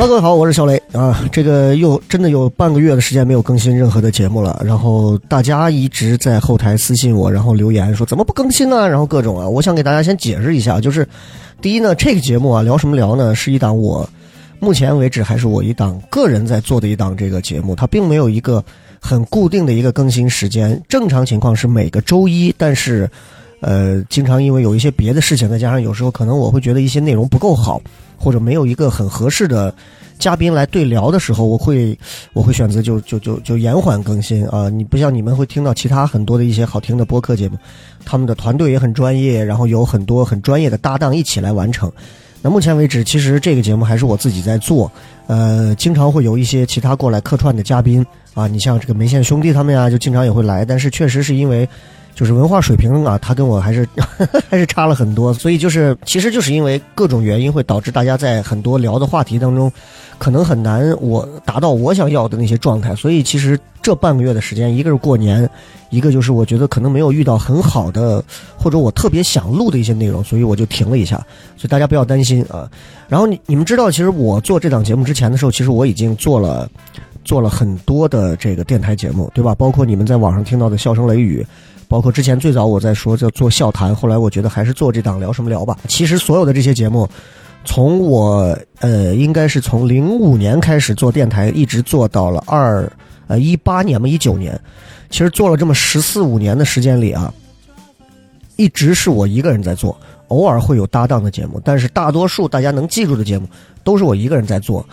Hello，各位好，我是小雷啊。这个又真的有半个月的时间没有更新任何的节目了，然后大家一直在后台私信我，然后留言说怎么不更新呢？然后各种啊，我想给大家先解释一下，就是第一呢，这个节目啊聊什么聊呢，是一档我目前为止还是我一档个人在做的一档这个节目，它并没有一个很固定的一个更新时间，正常情况是每个周一，但是。呃，经常因为有一些别的事情，再加上有时候可能我会觉得一些内容不够好，或者没有一个很合适的嘉宾来对聊的时候，我会我会选择就就就就延缓更新啊。你不像你们会听到其他很多的一些好听的播客节目，他们的团队也很专业，然后有很多很专业的搭档一起来完成。那目前为止，其实这个节目还是我自己在做，呃，经常会有一些其他过来客串的嘉宾啊，你像这个梅县兄弟他们呀，就经常也会来，但是确实是因为。就是文化水平啊，他跟我还是 还是差了很多，所以就是其实就是因为各种原因会导致大家在很多聊的话题当中，可能很难我达到我想要的那些状态，所以其实这半个月的时间，一个是过年，一个就是我觉得可能没有遇到很好的或者我特别想录的一些内容，所以我就停了一下，所以大家不要担心啊。然后你你们知道，其实我做这档节目之前的时候，其实我已经做了做了很多的这个电台节目，对吧？包括你们在网上听到的笑声雷雨。包括之前最早我在说叫做笑谈，后来我觉得还是做这档聊什么聊吧。其实所有的这些节目，从我呃应该是从零五年开始做电台，一直做到了二呃一八年嘛一九年，其实做了这么十四五年的时间里啊，一直是我一个人在做，偶尔会有搭档的节目，但是大多数大家能记住的节目都是我一个人在做。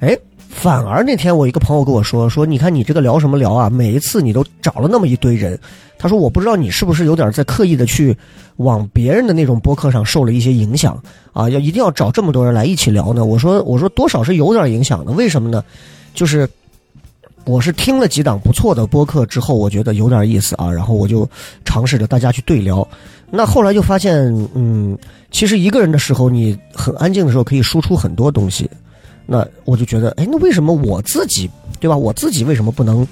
哎，反而那天我一个朋友跟我说说，你看你这个聊什么聊啊？每一次你都找了那么一堆人。他说：“我不知道你是不是有点在刻意的去往别人的那种播客上受了一些影响啊？要一定要找这么多人来一起聊呢？”我说：“我说多少是有点影响的，为什么呢？就是我是听了几档不错的播客之后，我觉得有点意思啊，然后我就尝试着大家去对聊。那后来就发现，嗯，其实一个人的时候，你很安静的时候可以输出很多东西。那我就觉得，哎，那为什么我自己对吧？我自己为什么不能？”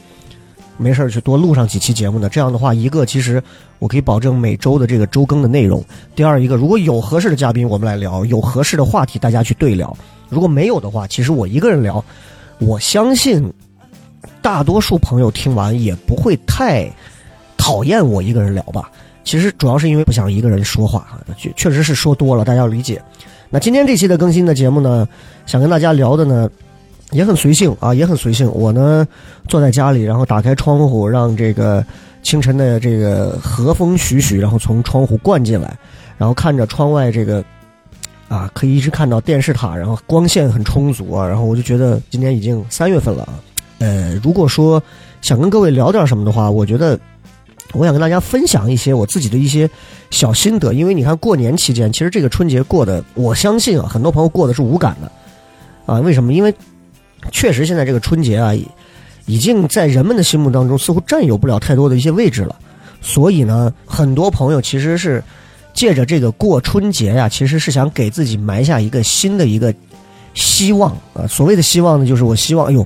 没事去多录上几期节目呢？这样的话，一个其实我可以保证每周的这个周更的内容；第二一个，如果有合适的嘉宾，我们来聊；有合适的话题，大家去对聊。如果没有的话，其实我一个人聊，我相信大多数朋友听完也不会太讨厌我一个人聊吧。其实主要是因为不想一个人说话，确确实是说多了，大家要理解。那今天这期的更新的节目呢，想跟大家聊的呢。也很随性啊，也很随性。我呢，坐在家里，然后打开窗户，让这个清晨的这个和风徐徐，然后从窗户灌进来，然后看着窗外这个啊，可以一直看到电视塔，然后光线很充足啊，然后我就觉得今年已经三月份了啊。呃，如果说想跟各位聊点什么的话，我觉得我想跟大家分享一些我自己的一些小心得，因为你看过年期间，其实这个春节过的，我相信啊，很多朋友过的是无感的啊。为什么？因为确实，现在这个春节啊，已经在人们的心目当中似乎占有不了太多的一些位置了。所以呢，很多朋友其实是借着这个过春节呀，其实是想给自己埋下一个新的一个希望啊。所谓的希望呢，就是我希望，哎呦，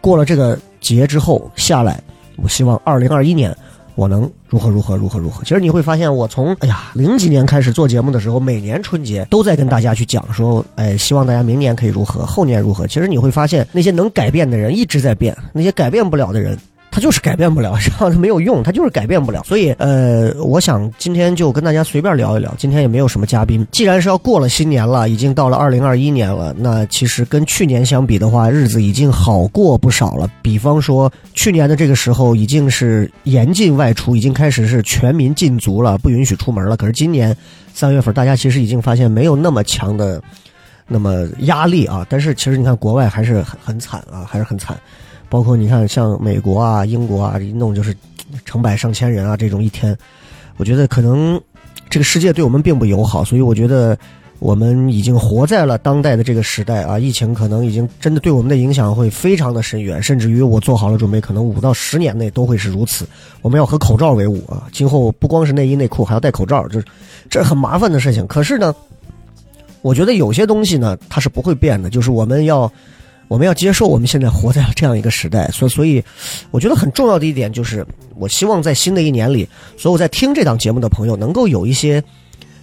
过了这个节之后下来，我希望二零二一年我能如何如何如何如何。其实你会发现，我从哎呀零几年开始做节目的时候，每年春节都在跟大家去讲说，哎，希望大家明年可以如何，后年如何。其实你会发现，那些能改变的人一直在变，那些改变不了的人。他就是改变不了，这样他没有用，他就是改变不了。所以，呃，我想今天就跟大家随便聊一聊。今天也没有什么嘉宾，既然是要过了新年了，已经到了二零二一年了，那其实跟去年相比的话，日子已经好过不少了。比方说，去年的这个时候已经是严禁外出，已经开始是全民禁足了，不允许出门了。可是今年三月份，大家其实已经发现没有那么强的那么压力啊。但是其实你看，国外还是很很惨啊，还是很惨。包括你看，像美国啊、英国啊，一弄就是成百上千人啊这种一天，我觉得可能这个世界对我们并不友好，所以我觉得。我们已经活在了当代的这个时代啊！疫情可能已经真的对我们的影响会非常的深远，甚至于我做好了准备，可能五到十年内都会是如此。我们要和口罩为伍啊！今后不光是内衣内裤，还要戴口罩，这这很麻烦的事情。可是呢，我觉得有些东西呢，它是不会变的，就是我们要我们要接受我们现在活在了这样一个时代。所所以，我觉得很重要的一点就是，我希望在新的一年里，所有在听这档节目的朋友能够有一些。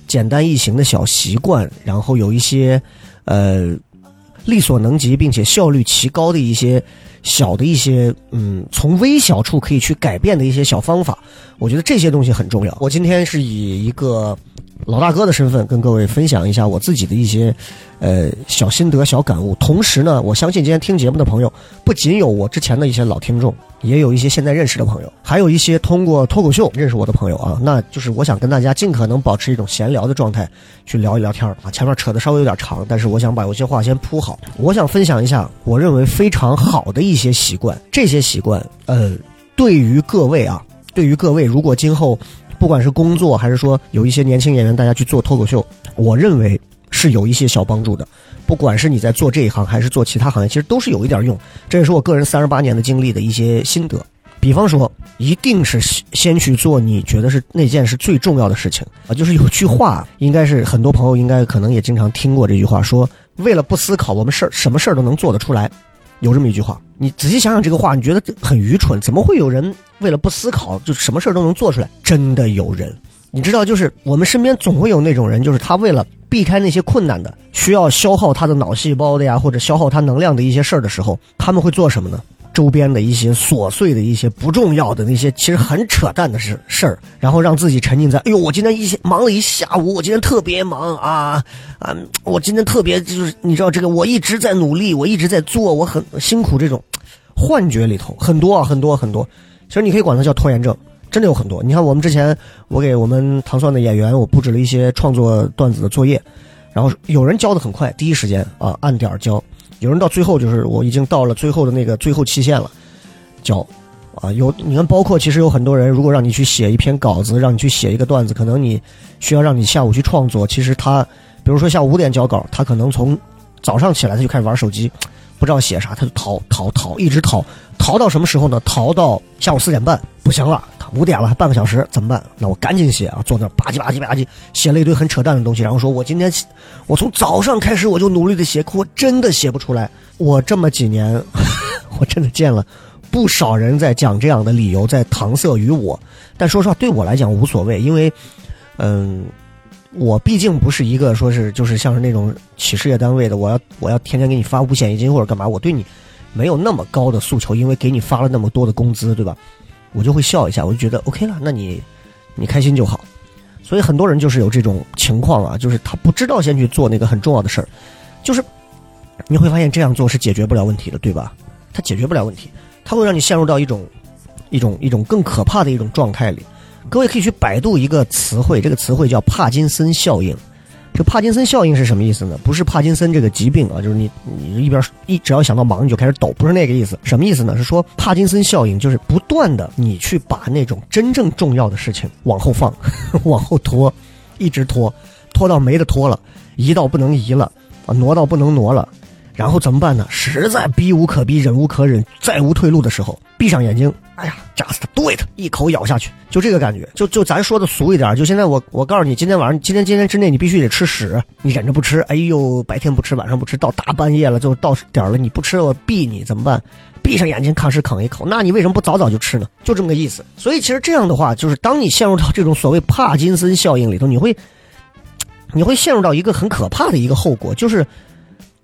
简单易行的小习惯，然后有一些，呃，力所能及并且效率奇高的一些小的一些，嗯，从微小处可以去改变的一些小方法，我觉得这些东西很重要。我今天是以一个。老大哥的身份跟各位分享一下我自己的一些，呃小心得、小感悟。同时呢，我相信今天听节目的朋友，不仅有我之前的一些老听众，也有一些现在认识的朋友，还有一些通过脱口秀认识我的朋友啊。那就是我想跟大家尽可能保持一种闲聊的状态，去聊一聊天啊。前面扯的稍微有点长，但是我想把有些话先铺好。我想分享一下我认为非常好的一些习惯，这些习惯，呃，对于各位啊，对于各位，如果今后。不管是工作还是说有一些年轻演员，大家去做脱口秀，我认为是有一些小帮助的。不管是你在做这一行还是做其他行业，其实都是有一点用。这也是我个人三十八年的经历的一些心得。比方说，一定是先去做你觉得是那件是最重要的事情啊。就是有句话，应该是很多朋友应该可能也经常听过这句话，说为了不思考，我们事儿什么事儿都能做得出来。有这么一句话，你仔细想想这个话，你觉得这很愚蠢？怎么会有人为了不思考，就什么事儿都能做出来？真的有人，你知道，就是我们身边总会有那种人，就是他为了避开那些困难的、需要消耗他的脑细胞的呀，或者消耗他能量的一些事儿的时候，他们会做什么呢？周边的一些琐碎的一些不重要的那些其实很扯淡的事事儿，然后让自己沉浸在哎呦，我今天一忙了一下午，我今天特别忙啊啊，我今天特别就是你知道这个，我一直在努力，我一直在做，我很辛苦这种幻觉里头很多啊，很多很多。其实你可以管它叫拖延症，真的有很多。你看我们之前我给我们糖蒜的演员，我布置了一些创作段子的作业，然后有人交的很快，第一时间啊按点儿交。有人到最后就是我已经到了最后的那个最后期限了，交，啊，有你看，包括其实有很多人，如果让你去写一篇稿子，让你去写一个段子，可能你需要让你下午去创作。其实他，比如说下午五点交稿，他可能从早上起来他就开始玩手机，不知道写啥，他就逃逃逃，一直逃，逃到什么时候呢？逃到下午四点半，不行了。五点了，还半个小时怎么办？那我赶紧写啊！坐那吧唧吧唧吧唧，写了一堆很扯淡的东西，然后说：“我今天，我从早上开始我就努力的写，可我真的写不出来。”我这么几年，我真的见了不少人在讲这样的理由，在搪塞于我。但说实话，对我来讲无所谓，因为，嗯，我毕竟不是一个说是就是像是那种企事业单位的，我要我要天天给你发五险一金或者干嘛，我对你没有那么高的诉求，因为给你发了那么多的工资，对吧？我就会笑一下，我就觉得 OK 了，那你，你开心就好。所以很多人就是有这种情况啊，就是他不知道先去做那个很重要的事儿，就是你会发现这样做是解决不了问题的，对吧？他解决不了问题，他会让你陷入到一种一种一种更可怕的一种状态里。各位可以去百度一个词汇，这个词汇叫帕金森效应。这帕金森效应是什么意思呢？不是帕金森这个疾病啊，就是你你一边一只要想到忙你就开始抖，不是那个意思。什么意思呢？是说帕金森效应就是不断的你去把那种真正重要的事情往后放，往后拖，一直拖，拖到没得拖了，移到不能移了，啊，挪到不能挪了。然后怎么办呢？实在逼无可逼、忍无可忍、再无退路的时候，闭上眼睛，哎呀，just do it，一口咬下去，就这个感觉。就就咱说的俗一点，就现在我我告诉你，今天晚上，今天今天之内你必须得吃屎，你忍着不吃。哎呦，白天不吃，晚上不吃，到大半夜了，就到点了，你不吃我毙你怎么办？闭上眼睛，吭哧啃一口。那你为什么不早早就吃呢？就这么个意思。所以其实这样的话，就是当你陷入到这种所谓帕金森效应里头，你会你会陷入到一个很可怕的一个后果，就是。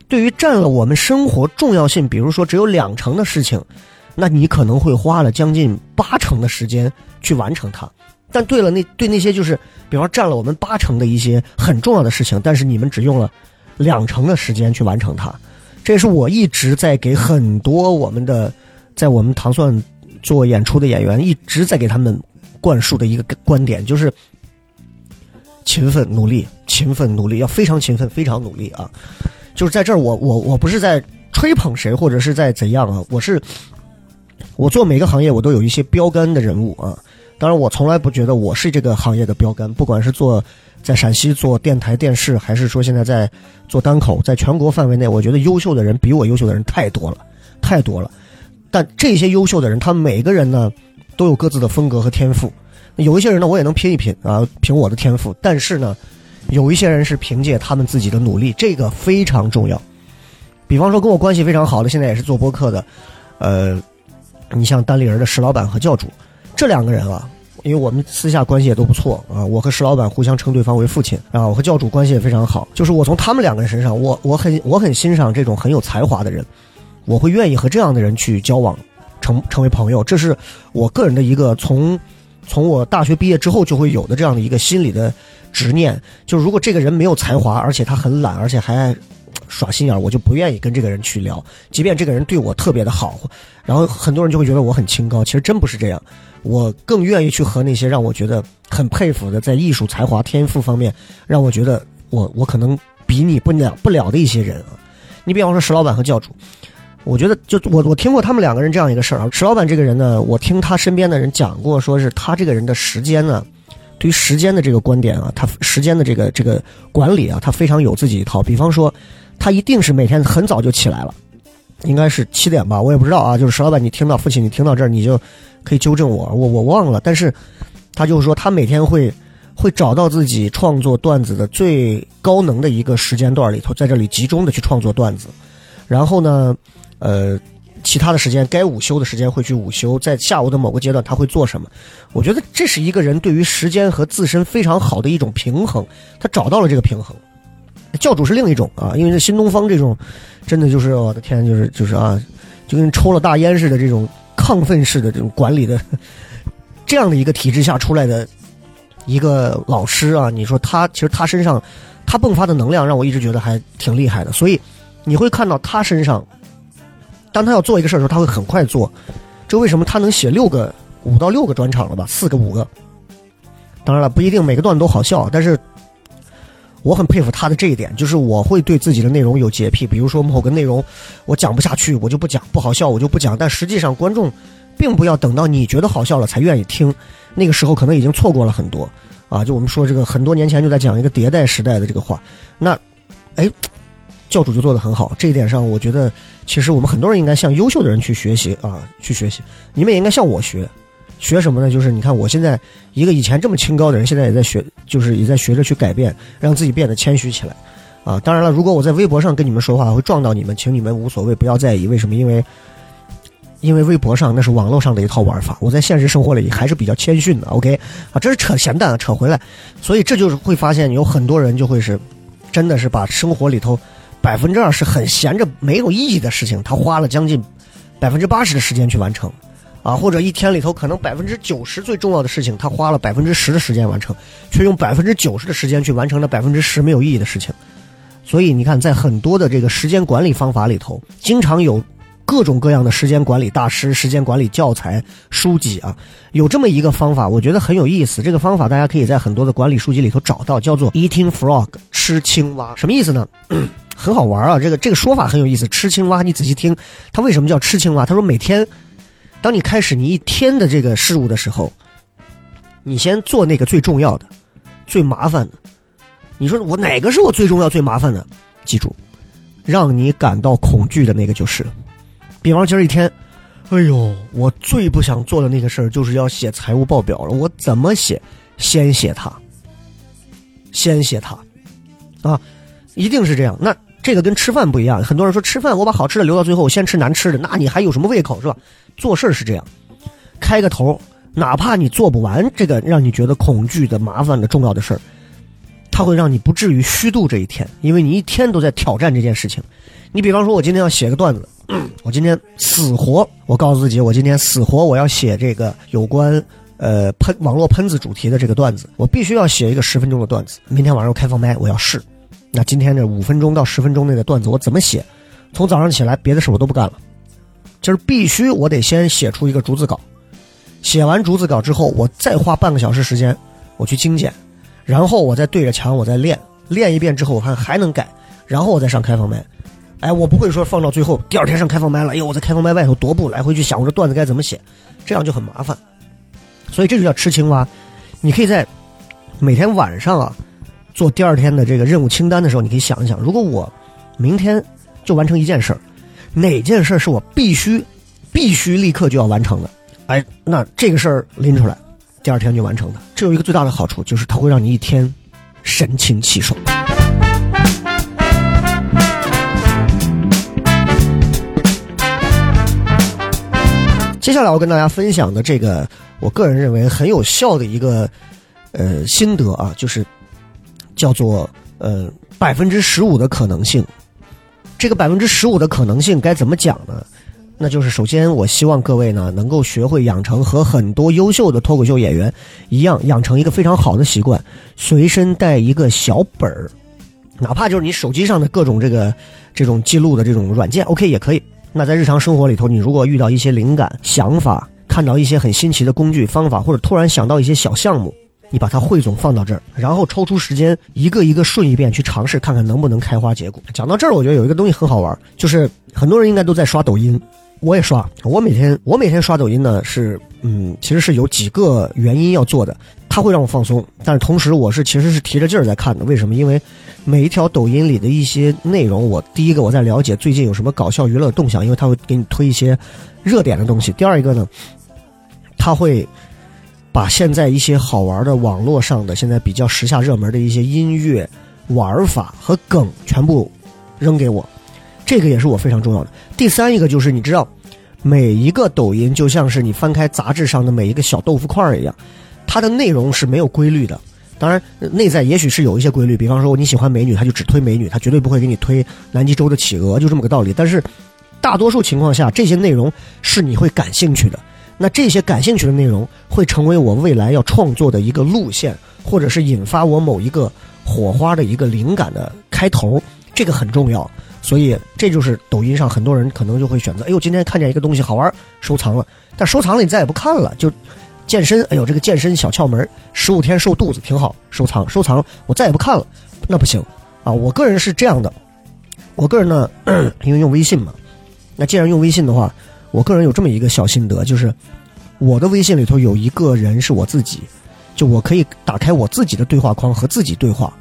对于占了我们生活重要性，比如说只有两成的事情，那你可能会花了将近八成的时间去完成它。但对了，那对那些就是，比方占了我们八成的一些很重要的事情，但是你们只用了两成的时间去完成它。这也是我一直在给很多我们的在我们糖蒜做演出的演员一直在给他们灌输的一个观点，就是勤奋努力，勤奋努力，要非常勤奋，非常努力啊。就是在这儿，我我我不是在吹捧谁，或者是在怎样啊？我是我做每个行业，我都有一些标杆的人物啊。当然，我从来不觉得我是这个行业的标杆，不管是做在陕西做电台电视，还是说现在在做单口，在全国范围内，我觉得优秀的人比我优秀的人太多了，太多了。但这些优秀的人，他们每个人呢，都有各自的风格和天赋。有一些人呢，我也能拼一拼啊，凭我的天赋。但是呢，有一些人是凭借他们自己的努力，这个非常重要。比方说，跟我关系非常好的，现在也是做播客的，呃，你像单立人的石老板和教主这两个人啊，因为我们私下关系也都不错啊，我和石老板互相称对方为父亲啊，我和教主关系也非常好。就是我从他们两个人身上，我我很我很欣赏这种很有才华的人，我会愿意和这样的人去交往，成成为朋友。这是我个人的一个从从我大学毕业之后就会有的这样的一个心理的执念，就如果这个人没有才华，而且他很懒，而且还。耍心眼，我就不愿意跟这个人去聊，即便这个人对我特别的好，然后很多人就会觉得我很清高，其实真不是这样。我更愿意去和那些让我觉得很佩服的，在艺术才华、天赋方面，让我觉得我我可能比你不了不了的一些人啊。你比方说石老板和教主，我觉得就我我听过他们两个人这样一个事儿啊。石老板这个人呢，我听他身边的人讲过，说是他这个人的时间呢。对于时间的这个观点啊，他时间的这个这个管理啊，他非常有自己一套。比方说，他一定是每天很早就起来了，应该是七点吧，我也不知道啊。就是石老板，你听到父亲，你听到这儿，你就可以纠正我，我我忘了。但是，他就是说，他每天会会找到自己创作段子的最高能的一个时间段里头，在这里集中的去创作段子，然后呢，呃。其他的时间，该午休的时间会去午休，在下午的某个阶段他会做什么？我觉得这是一个人对于时间和自身非常好的一种平衡，他找到了这个平衡。教主是另一种啊，因为这新东方这种，真的就是我的天，就是就是啊，就跟抽了大烟似的这种亢奋式的这种管理的这样的一个体制下出来的一个老师啊，你说他其实他身上他迸发的能量让我一直觉得还挺厉害的，所以你会看到他身上。当他要做一个事儿的时候，他会很快做。这为什么他能写六个、五到六个专场了吧？四个、五个。当然了，不一定每个段都好笑，但是我很佩服他的这一点，就是我会对自己的内容有洁癖。比如说某个内容我讲不下去，我就不讲；不好笑，我就不讲。但实际上，观众并不要等到你觉得好笑了才愿意听，那个时候可能已经错过了很多啊。就我们说这个很多年前就在讲一个迭代时代的这个话，那哎。教主就做的很好，这一点上，我觉得其实我们很多人应该向优秀的人去学习啊，去学习。你们也应该向我学，学什么呢？就是你看，我现在一个以前这么清高的人，现在也在学，就是也在学着去改变，让自己变得谦虚起来啊。当然了，如果我在微博上跟你们说话会撞到你们，请你们无所谓，不要在意。为什么？因为因为微博上那是网络上的一套玩法，我在现实生活里还是比较谦逊的。OK 啊，这是扯闲淡，扯回来。所以这就是会发现有很多人就会是，真的是把生活里头。百分之二是很闲着没有意义的事情，他花了将近百分之八十的时间去完成，啊，或者一天里头可能百分之九十最重要的事情，他花了百分之十的时间完成，却用百分之九十的时间去完成了百分之十没有意义的事情。所以你看，在很多的这个时间管理方法里头，经常有各种各样的时间管理大师、时间管理教材书籍啊，有这么一个方法，我觉得很有意思。这个方法大家可以在很多的管理书籍里头找到，叫做 Eating Frog 吃青蛙，什么意思呢？很好玩啊，这个这个说法很有意思。吃青蛙，你仔细听，他为什么叫吃青蛙？他说每天，当你开始你一天的这个事物的时候，你先做那个最重要的、最麻烦的。你说我哪个是我最重要、最麻烦的？记住，让你感到恐惧的那个就是。比方今儿一天，哎呦，我最不想做的那个事儿就是要写财务报表了。我怎么写？先写它，先写它，啊，一定是这样。那。这个跟吃饭不一样，很多人说吃饭我把好吃的留到最后，先吃难吃的，那你还有什么胃口是吧？做事是这样，开个头，哪怕你做不完这个让你觉得恐惧的、麻烦的、重要的事儿，它会让你不至于虚度这一天，因为你一天都在挑战这件事情。你比方说，我今天要写个段子，我今天死活，我告诉自己，我今天死活我要写这个有关呃喷网络喷子主题的这个段子，我必须要写一个十分钟的段子。明天晚上我开放麦，我要试。那今天这五分钟到十分钟内的段子我怎么写？从早上起来别的事我都不干了，今儿必须我得先写出一个逐字稿，写完逐字稿之后，我再花半个小时时间我去精简，然后我再对着墙我再练，练一遍之后我看还能改，然后我再上开放麦，哎，我不会说放到最后，第二天上开放麦了，哎呦，我在开放麦外头踱步来回去想我这段子该怎么写，这样就很麻烦。所以这就叫吃青蛙。你可以在每天晚上啊做第二天的这个任务清单的时候，你可以想一想，如果我明天就完成一件事儿，哪件事儿是我必须必须立刻就要完成的？哎，那这个事儿拎出来，第二天就完成的。这有一个最大的好处，就是它会让你一天神清气爽。接下来我跟大家分享的这个，我个人认为很有效的一个呃心得啊，就是叫做呃百分之十五的可能性。这个百分之十五的可能性该怎么讲呢？那就是首先，我希望各位呢能够学会养成和很多优秀的脱口秀演员一样，养成一个非常好的习惯，随身带一个小本儿，哪怕就是你手机上的各种这个这种记录的这种软件，OK 也可以。那在日常生活里头，你如果遇到一些灵感、想法，看到一些很新奇的工具、方法，或者突然想到一些小项目，你把它汇总放到这儿，然后抽出时间一个一个顺一遍去尝试，看看能不能开花结果。讲到这儿，我觉得有一个东西很好玩，就是很多人应该都在刷抖音，我也刷。我每天我每天刷抖音呢，是嗯，其实是有几个原因要做的。它会让我放松，但是同时我是其实是提着劲儿在看的。为什么？因为每一条抖音里的一些内容，我第一个我在了解最近有什么搞笑娱乐动向，因为它会给你推一些热点的东西。第二一个呢，它会把现在一些好玩的网络上的现在比较时下热门的一些音乐玩法和梗全部扔给我，这个也是我非常重要的。第三一个就是你知道，每一个抖音就像是你翻开杂志上的每一个小豆腐块儿一样。它的内容是没有规律的，当然内在也许是有一些规律，比方说你喜欢美女，他就只推美女，他绝对不会给你推南极洲的企鹅，就这么个道理。但是大多数情况下，这些内容是你会感兴趣的。那这些感兴趣的内容会成为我未来要创作的一个路线，或者是引发我某一个火花的一个灵感的开头，这个很重要。所以这就是抖音上很多人可能就会选择，哎呦，今天看见一个东西好玩，收藏了，但收藏了你再也不看了，就。健身，哎呦，这个健身小窍门，十五天瘦肚子挺好，收藏收藏，我再也不看了，那不行啊！我个人是这样的，我个人呢，因为用微信嘛，那既然用微信的话，我个人有这么一个小心得，就是我的微信里头有一个人是我自己，就我可以打开我自己的对话框和自己对话，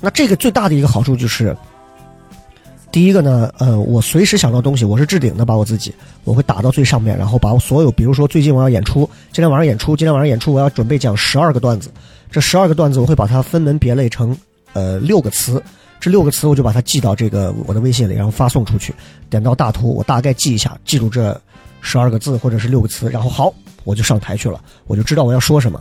那这个最大的一个好处就是。第一个呢，呃，我随时想到东西，我是置顶的，把我自己，我会打到最上面，然后把我所有，比如说最近我要演出，今天晚上演出，今天晚上演出，我要准备讲十二个段子，这十二个段子我会把它分门别类成，呃，六个词，这六个词我就把它记到这个我的微信里，然后发送出去，点到大图，我大概记一下，记住这十二个字或者是六个词，然后好，我就上台去了，我就知道我要说什么。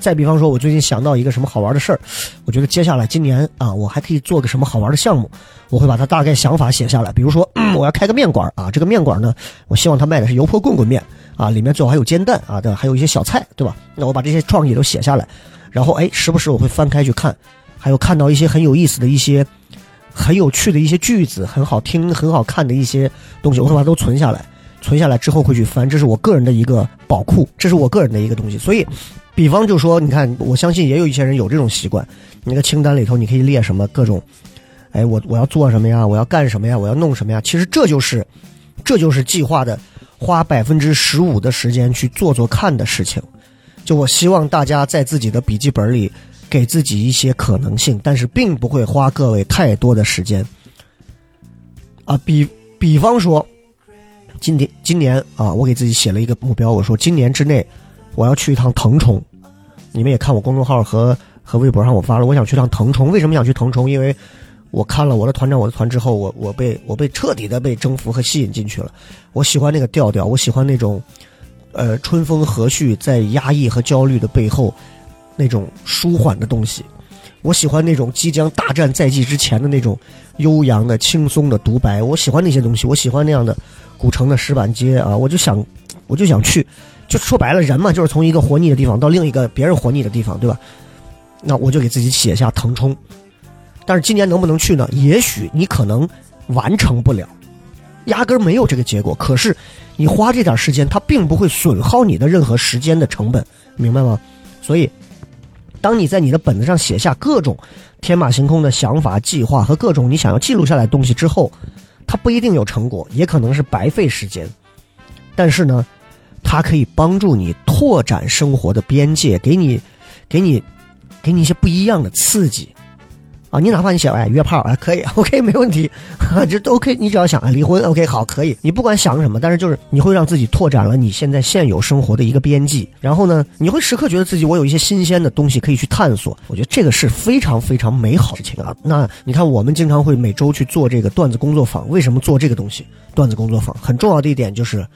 再比方说，我最近想到一个什么好玩的事儿，我觉得接下来今年啊，我还可以做个什么好玩的项目，我会把它大概想法写下来。比如说，我要开个面馆啊，这个面馆呢，我希望它卖的是油泼棍棍面啊，里面最好还有煎蛋啊的，还有一些小菜，对吧？那我把这些创意都写下来，然后哎，时不时我会翻开去看，还有看到一些很有意思的一些、很有趣的一些句子，很好听、很好看的一些东西，我会把它都存下来，存下来之后会去翻，这是我个人的一个宝库，这是我个人的一个东西，所以。比方就说，你看，我相信也有一些人有这种习惯。你那个清单里头，你可以列什么各种，哎，我我要做什么呀？我要干什么呀？我要弄什么呀？其实这就是，这就是计划的，花百分之十五的时间去做做看的事情。就我希望大家在自己的笔记本里给自己一些可能性，但是并不会花各位太多的时间。啊，比比方说，今天今年啊，我给自己写了一个目标，我说今年之内。我要去一趟腾冲，你们也看我公众号和和微博上我发了，我想去趟腾冲。为什么想去腾冲？因为我看了我的团长我的团之后，我我被我被彻底的被征服和吸引进去了。我喜欢那个调调，我喜欢那种，呃，春风和煦，在压抑和焦虑的背后，那种舒缓的东西。我喜欢那种即将大战在即之前的那种悠扬的、轻松的独白。我喜欢那些东西，我喜欢那样的古城的石板街啊！我就想，我就想去。就说白了，人嘛，就是从一个活腻的地方到另一个别人活腻的地方，对吧？那我就给自己写下腾冲。但是今年能不能去呢？也许你可能完成不了，压根儿没有这个结果。可是你花这点时间，它并不会损耗你的任何时间的成本，明白吗？所以，当你在你的本子上写下各种天马行空的想法、计划和各种你想要记录下来的东西之后，它不一定有成果，也可能是白费时间，但是呢，它可以帮助你拓展生活的边界，给你，给你，给你一些不一样的刺激。啊，你哪怕你想哎约炮啊可以，OK 没问题，这都 OK。你只要想啊离婚，OK 好可以。你不管想什么，但是就是你会让自己拓展了你现在现有生活的一个边际。然后呢，你会时刻觉得自己我有一些新鲜的东西可以去探索。我觉得这个是非常非常美好的事情啊。那你看，我们经常会每周去做这个段子工作坊，为什么做这个东西？段子工作坊很重要的一点就是，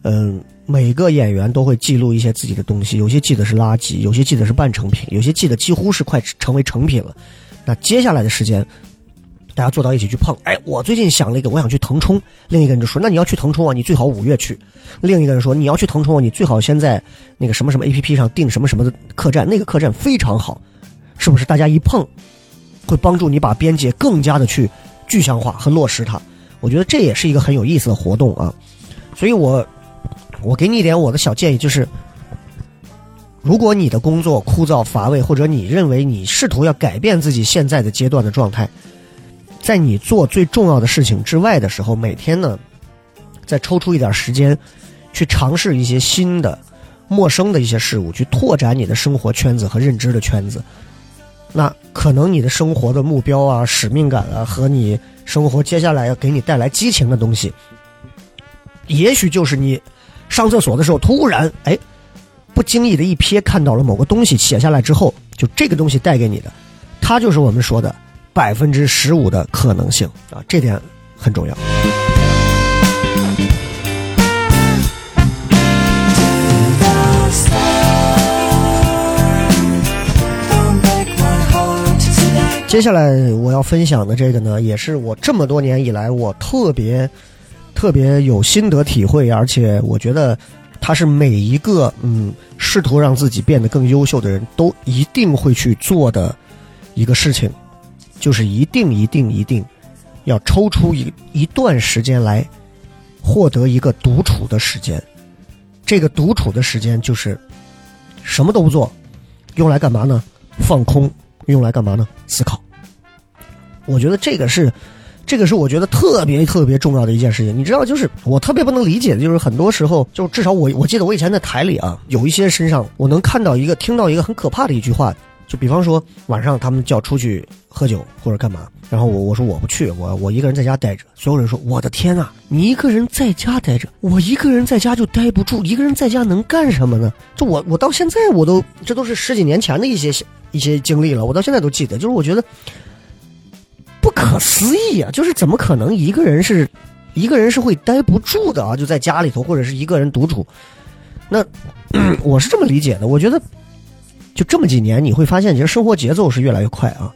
嗯，每个演员都会记录一些自己的东西，有些记得是垃圾，有些记得是半成品，有些记得几乎是快成为成品了。那接下来的时间，大家坐到一起去碰。哎，我最近想了一个，我想去腾冲。另一个人就说：“那你要去腾冲啊，你最好五月去。”另一个人说：“你要去腾冲啊，你最好先在那个什么什么 A P P 上订什么什么的客栈，那个客栈非常好，是不是？大家一碰，会帮助你把边界更加的去具象化和落实它。我觉得这也是一个很有意思的活动啊。所以我我给你一点我的小建议，就是。如果你的工作枯燥乏味，或者你认为你试图要改变自己现在的阶段的状态，在你做最重要的事情之外的时候，每天呢，再抽出一点时间，去尝试一些新的、陌生的一些事物，去拓展你的生活圈子和认知的圈子。那可能你的生活的目标啊、使命感啊，和你生活接下来要给你带来激情的东西，也许就是你上厕所的时候突然哎。不经意的一瞥看到了某个东西，写下来之后，就这个东西带给你的，它就是我们说的百分之十五的可能性啊，这点很重要。接下来我要分享的这个呢，也是我这么多年以来我特别特别有心得体会，而且我觉得。他是每一个嗯试图让自己变得更优秀的人都一定会去做的一个事情，就是一定一定一定要抽出一一段时间来获得一个独处的时间。这个独处的时间就是什么都不做，用来干嘛呢？放空，用来干嘛呢？思考。我觉得这个是。这个是我觉得特别特别重要的一件事情，你知道，就是我特别不能理解的，就是很多时候，就至少我我记得我以前在台里啊，有一些身上我能看到一个、听到一个很可怕的一句话，就比方说晚上他们叫出去喝酒或者干嘛，然后我我说我不去，我我一个人在家待着，所有人说我的天呐，你一个人在家待着，我一个人在家就待不住，一个人在家能干什么呢？就我我到现在我都这都是十几年前的一些一些经历了，我到现在都记得，就是我觉得。不可思议啊！就是怎么可能一个人是，一个人是会待不住的啊？就在家里头，或者是一个人独处。那 我是这么理解的，我觉得就这么几年，你会发现，其实生活节奏是越来越快啊。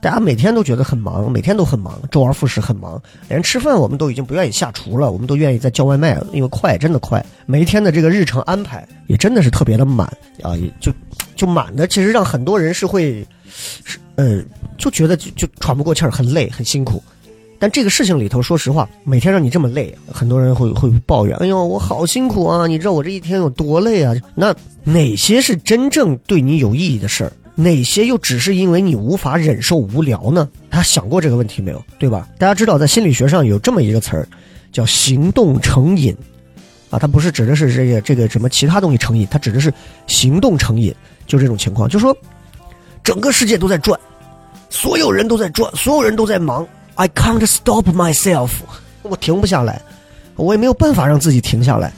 大家每天都觉得很忙，每天都很忙，周而复始很忙，连吃饭我们都已经不愿意下厨了，我们都愿意在叫外卖了，因为快，真的快。每一天的这个日程安排也真的是特别的满啊，也就就满的，其实让很多人是会是。呃，就觉得就就喘不过气儿，很累，很辛苦。但这个事情里头，说实话，每天让你这么累，很多人会会抱怨：“哎呦，我好辛苦啊！你知道我这一天有多累啊？”那哪些是真正对你有意义的事儿？哪些又只是因为你无法忍受无聊呢？他想过这个问题没有？对吧？大家知道，在心理学上有这么一个词儿，叫行动成瘾啊。它不是指的是这个这个什么其他东西成瘾，它指的是行动成瘾，就这种情况，就说整个世界都在转。所有人都在转，所有人都在忙。I can't stop myself，我停不下来，我也没有办法让自己停下来。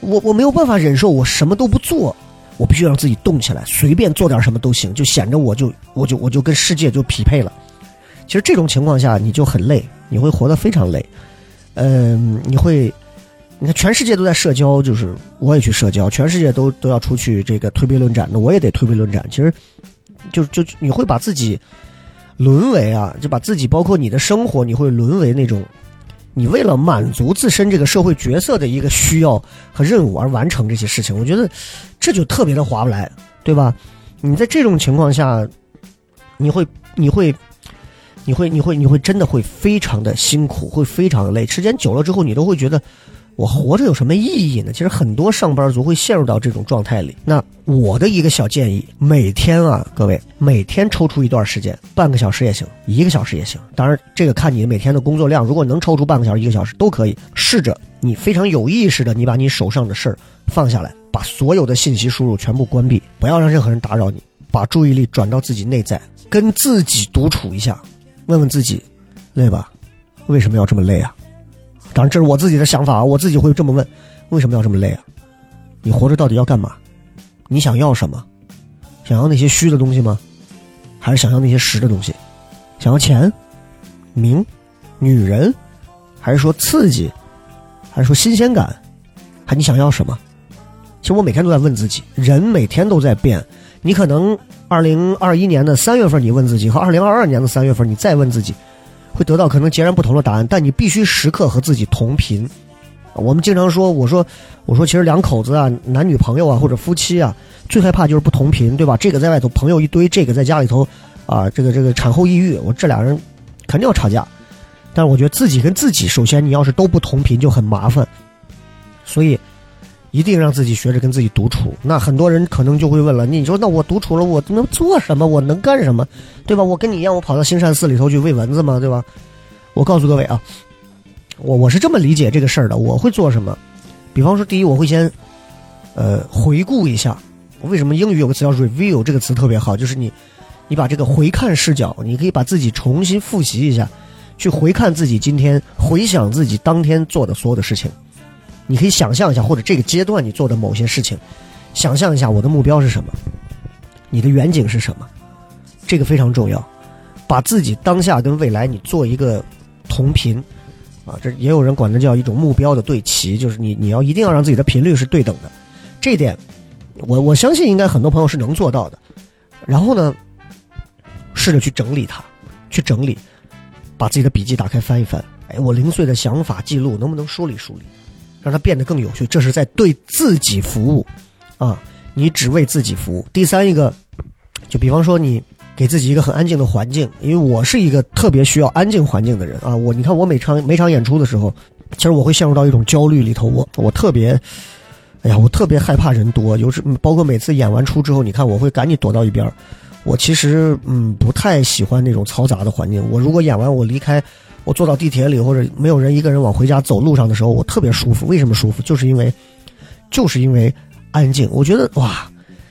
我我没有办法忍受我什么都不做，我必须让自己动起来，随便做点什么都行，就显着我就我就我就跟世界就匹配了。其实这种情况下你就很累，你会活得非常累。嗯，你会，你看全世界都在社交，就是我也去社交，全世界都都要出去这个推杯论盏，那我也得推杯论盏。其实，就就你会把自己。沦为啊，就把自己包括你的生活，你会沦为那种，你为了满足自身这个社会角色的一个需要和任务而完成这些事情。我觉得这就特别的划不来，对吧？你在这种情况下，你会，你会，你会，你会，你会真的会非常的辛苦，会非常的累。时间久了之后，你都会觉得我活着有什么意义呢？其实很多上班族会陷入到这种状态里。那我的一个小建议，每天啊，各位每天抽出一段时间，半个小时也行，一个小时也行。当然，这个看你每天的工作量。如果能抽出半个小时、一个小时都可以。试着你非常有意识的，你把你手上的事儿放下来，把所有的信息输入全部关闭，不要让任何人打扰你，把注意力转到自己内在，跟自己独处一下，问问自己，累吧？为什么要这么累啊？当然，这是我自己的想法啊，我自己会这么问：为什么要这么累啊？你活着到底要干嘛？你想要什么？想要那些虚的东西吗？还是想要那些实的东西？想要钱、名、女人，还是说刺激？还是说新鲜感？还你想要什么？其实我每天都在问自己，人每天都在变。你可能二零二一年的三月份你问自己，和二零二二年的三月份你再问自己。会得到可能截然不同的答案，但你必须时刻和自己同频。我们经常说，我说，我说，其实两口子啊，男女朋友啊，或者夫妻啊，最害怕就是不同频，对吧？这个在外头朋友一堆，这个在家里头啊，这个这个产后抑郁，我这俩人肯定要吵架。但是我觉得自己跟自己，首先你要是都不同频就很麻烦，所以。一定让自己学着跟自己独处。那很多人可能就会问了：你说那我独处了，我能做什么？我能干什么？对吧？我跟你一样，我跑到兴善寺里头去喂蚊子吗？对吧？我告诉各位啊，我我是这么理解这个事儿的。我会做什么？比方说，第一，我会先呃回顾一下。为什么英语有个词叫 review？这个词特别好，就是你你把这个回看视角，你可以把自己重新复习一下，去回看自己今天，回想自己当天做的所有的事情。你可以想象一下，或者这个阶段你做的某些事情，想象一下我的目标是什么，你的远景是什么，这个非常重要。把自己当下跟未来你做一个同频，啊，这也有人管这叫一种目标的对齐，就是你你要一定要让自己的频率是对等的。这一点，我我相信应该很多朋友是能做到的。然后呢，试着去整理它，去整理，把自己的笔记打开翻一翻，哎，我零碎的想法记录能不能梳理梳理？让它变得更有趣，这是在对自己服务，啊，你只为自己服务。第三一个，就比方说你给自己一个很安静的环境，因为我是一个特别需要安静环境的人啊。我你看我每场每场演出的时候，其实我会陷入到一种焦虑里头，我我特别，哎呀，我特别害怕人多，有时包括每次演完出之后，你看我会赶紧躲到一边我其实嗯不太喜欢那种嘈杂的环境。我如果演完我离开。我坐到地铁里，或者没有人一个人往回家走路上的时候，我特别舒服。为什么舒服？就是因为，就是因为安静。我觉得哇，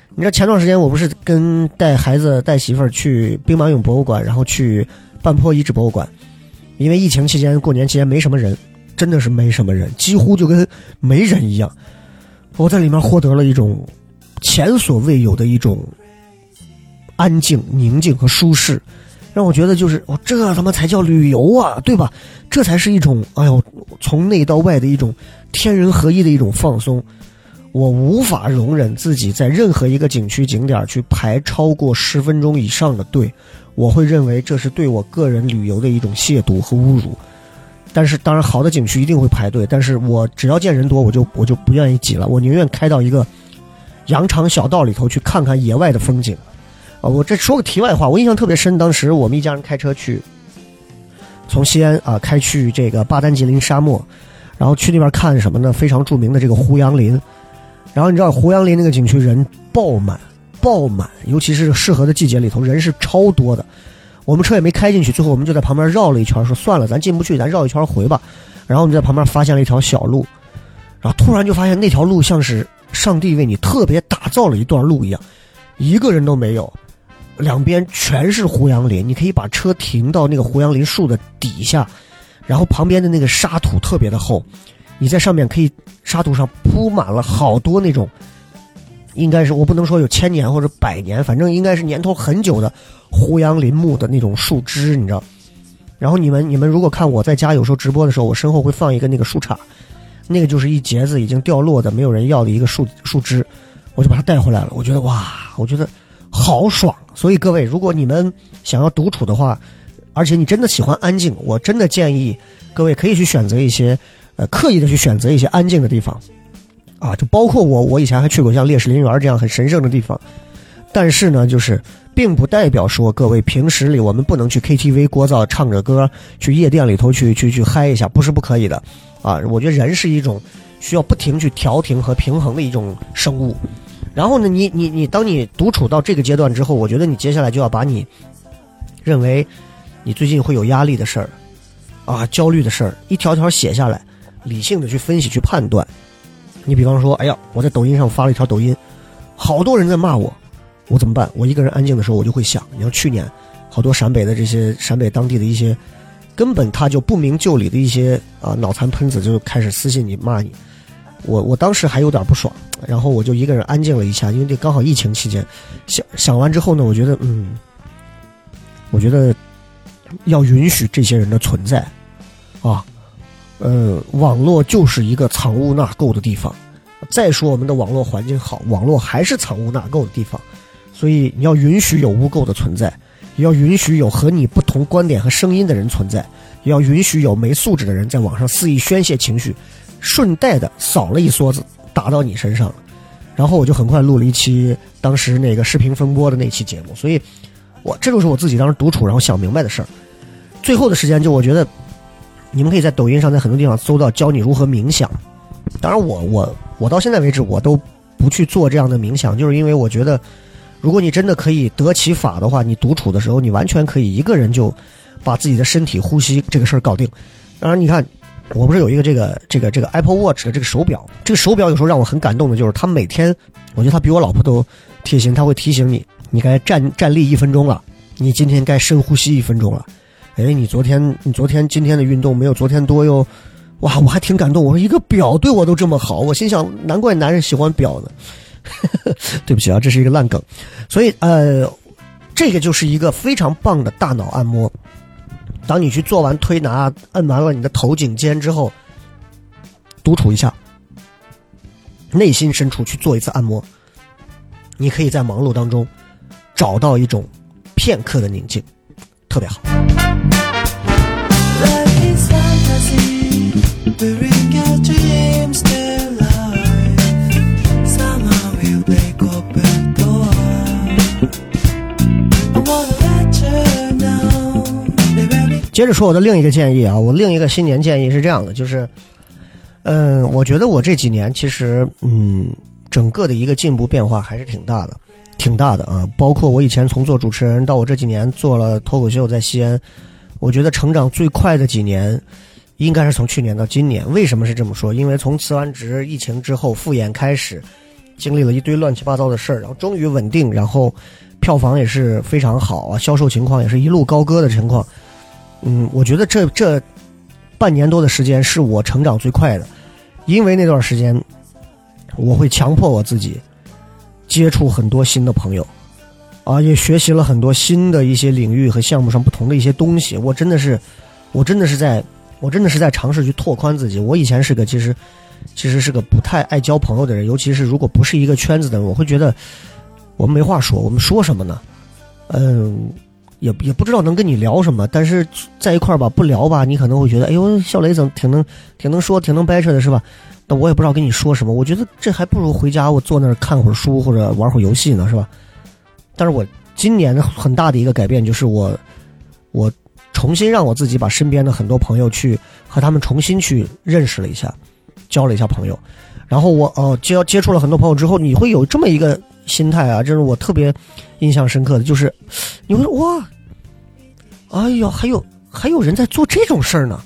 你知道前段时间我不是跟带孩子带媳妇儿去兵马俑博物馆，然后去半坡遗址博物馆，因为疫情期间过年期间没什么人，真的是没什么人，几乎就跟没人一样。我在里面获得了一种前所未有的一种安静、宁静和舒适。让我觉得就是，哦，这他妈才叫旅游啊，对吧？这才是一种，哎呦，从内到外的一种天人合一的一种放松。我无法容忍自己在任何一个景区景点去排超过十分钟以上的队，我会认为这是对我个人旅游的一种亵渎和侮辱。但是，当然，好的景区一定会排队，但是我只要见人多，我就我就不愿意挤了，我宁愿开到一个羊肠小道里头去看看野外的风景。我这说个题外话，我印象特别深。当时我们一家人开车去，从西安啊开去这个巴丹吉林沙漠，然后去那边看什么呢？非常著名的这个胡杨林。然后你知道胡杨林那个景区人爆满，爆满，尤其是适合的季节里头人是超多的。我们车也没开进去，最后我们就在旁边绕了一圈，说算了，咱进不去，咱绕一圈回吧。然后我们在旁边发现了一条小路，然后突然就发现那条路像是上帝为你特别打造了一段路一样，一个人都没有。两边全是胡杨林，你可以把车停到那个胡杨林树的底下，然后旁边的那个沙土特别的厚，你在上面可以沙土上铺满了好多那种，应该是我不能说有千年或者百年，反正应该是年头很久的胡杨林木的那种树枝，你知道。然后你们你们如果看我在家有时候直播的时候，我身后会放一个那个树杈，那个就是一节子已经掉落的没有人要的一个树树枝，我就把它带回来了。我觉得哇，我觉得。好爽！所以各位，如果你们想要独处的话，而且你真的喜欢安静，我真的建议各位可以去选择一些，呃，刻意的去选择一些安静的地方，啊，就包括我，我以前还去过像烈士陵园这样很神圣的地方。但是呢，就是并不代表说各位平时里我们不能去 KTV 聒噪唱着歌，去夜店里头去去去嗨一下，不是不可以的，啊，我觉得人是一种需要不停去调停和平衡的一种生物。然后呢，你你你，当你独处到这个阶段之后，我觉得你接下来就要把你认为你最近会有压力的事儿，啊，焦虑的事儿，一条条写下来，理性的去分析去判断。你比方说，哎呀，我在抖音上发了一条抖音，好多人在骂我，我怎么办？我一个人安静的时候，我就会想，你像去年好多陕北的这些陕北当地的一些根本他就不明就里的一些啊脑残喷子就开始私信你骂你，我我当时还有点不爽。然后我就一个人安静了一下，因为这刚好疫情期间，想想完之后呢，我觉得，嗯，我觉得要允许这些人的存在，啊，呃，网络就是一个藏污纳垢的地方。再说我们的网络环境好，网络还是藏污纳垢的地方，所以你要允许有污垢的存在，也要允许有和你不同观点和声音的人存在，也要允许有没素质的人在网上肆意宣泄情绪，顺带的扫了一梭子。打到你身上了，然后我就很快录了一期当时那个视频风波的那期节目，所以，我这就是我自己当时独处然后想明白的事儿。最后的时间就我觉得，你们可以在抖音上在很多地方搜到教你如何冥想。当然，我我我到现在为止我都不去做这样的冥想，就是因为我觉得，如果你真的可以得其法的话，你独处的时候你完全可以一个人就把自己的身体呼吸这个事儿搞定。当然，你看。我不是有一个这个这个这个 Apple Watch 的这个手表，这个手表有时候让我很感动的，就是它每天，我觉得它比我老婆都贴心，它会提醒你，你该站站立一分钟了，你今天该深呼吸一分钟了，哎，你昨天你昨天今天的运动没有昨天多哟，哇，我还挺感动，我说一个表对我都这么好，我心想难怪男人喜欢表呢，对不起啊，这是一个烂梗，所以呃，这个就是一个非常棒的大脑按摩。当你去做完推拿、摁完了你的头颈肩之后，独处一下，内心深处去做一次按摩，你可以在忙碌当中找到一种片刻的宁静，特别好。接着说我的另一个建议啊，我另一个新年建议是这样的，就是，嗯，我觉得我这几年其实，嗯，整个的一个进步变化还是挺大的，挺大的啊。包括我以前从做主持人到我这几年做了脱口秀，在西安，我觉得成长最快的几年，应该是从去年到今年。为什么是这么说？因为从辞完职、疫情之后复演开始，经历了一堆乱七八糟的事儿，然后终于稳定，然后票房也是非常好啊，销售情况也是一路高歌的情况。嗯，我觉得这这半年多的时间是我成长最快的，因为那段时间我会强迫我自己接触很多新的朋友，啊，也学习了很多新的一些领域和项目上不同的一些东西。我真的是，我真的是在，我真的是在尝试去拓宽自己。我以前是个其实其实是个不太爱交朋友的人，尤其是如果不是一个圈子的人，我会觉得我们没话说，我们说什么呢？嗯。也也不知道能跟你聊什么，但是在一块儿吧，不聊吧，你可能会觉得，哎呦，小雷怎么挺能挺能说，挺能掰扯的，是吧？那我也不知道跟你说什么，我觉得这还不如回家我坐那儿看会儿书或者玩会儿游戏呢，是吧？但是我今年很大的一个改变就是我我重新让我自己把身边的很多朋友去和他们重新去认识了一下，交了一下朋友，然后我哦接接触了很多朋友之后，你会有这么一个。心态啊，这是我特别印象深刻的，就是你会说哇，哎呦，还有还有人在做这种事儿呢，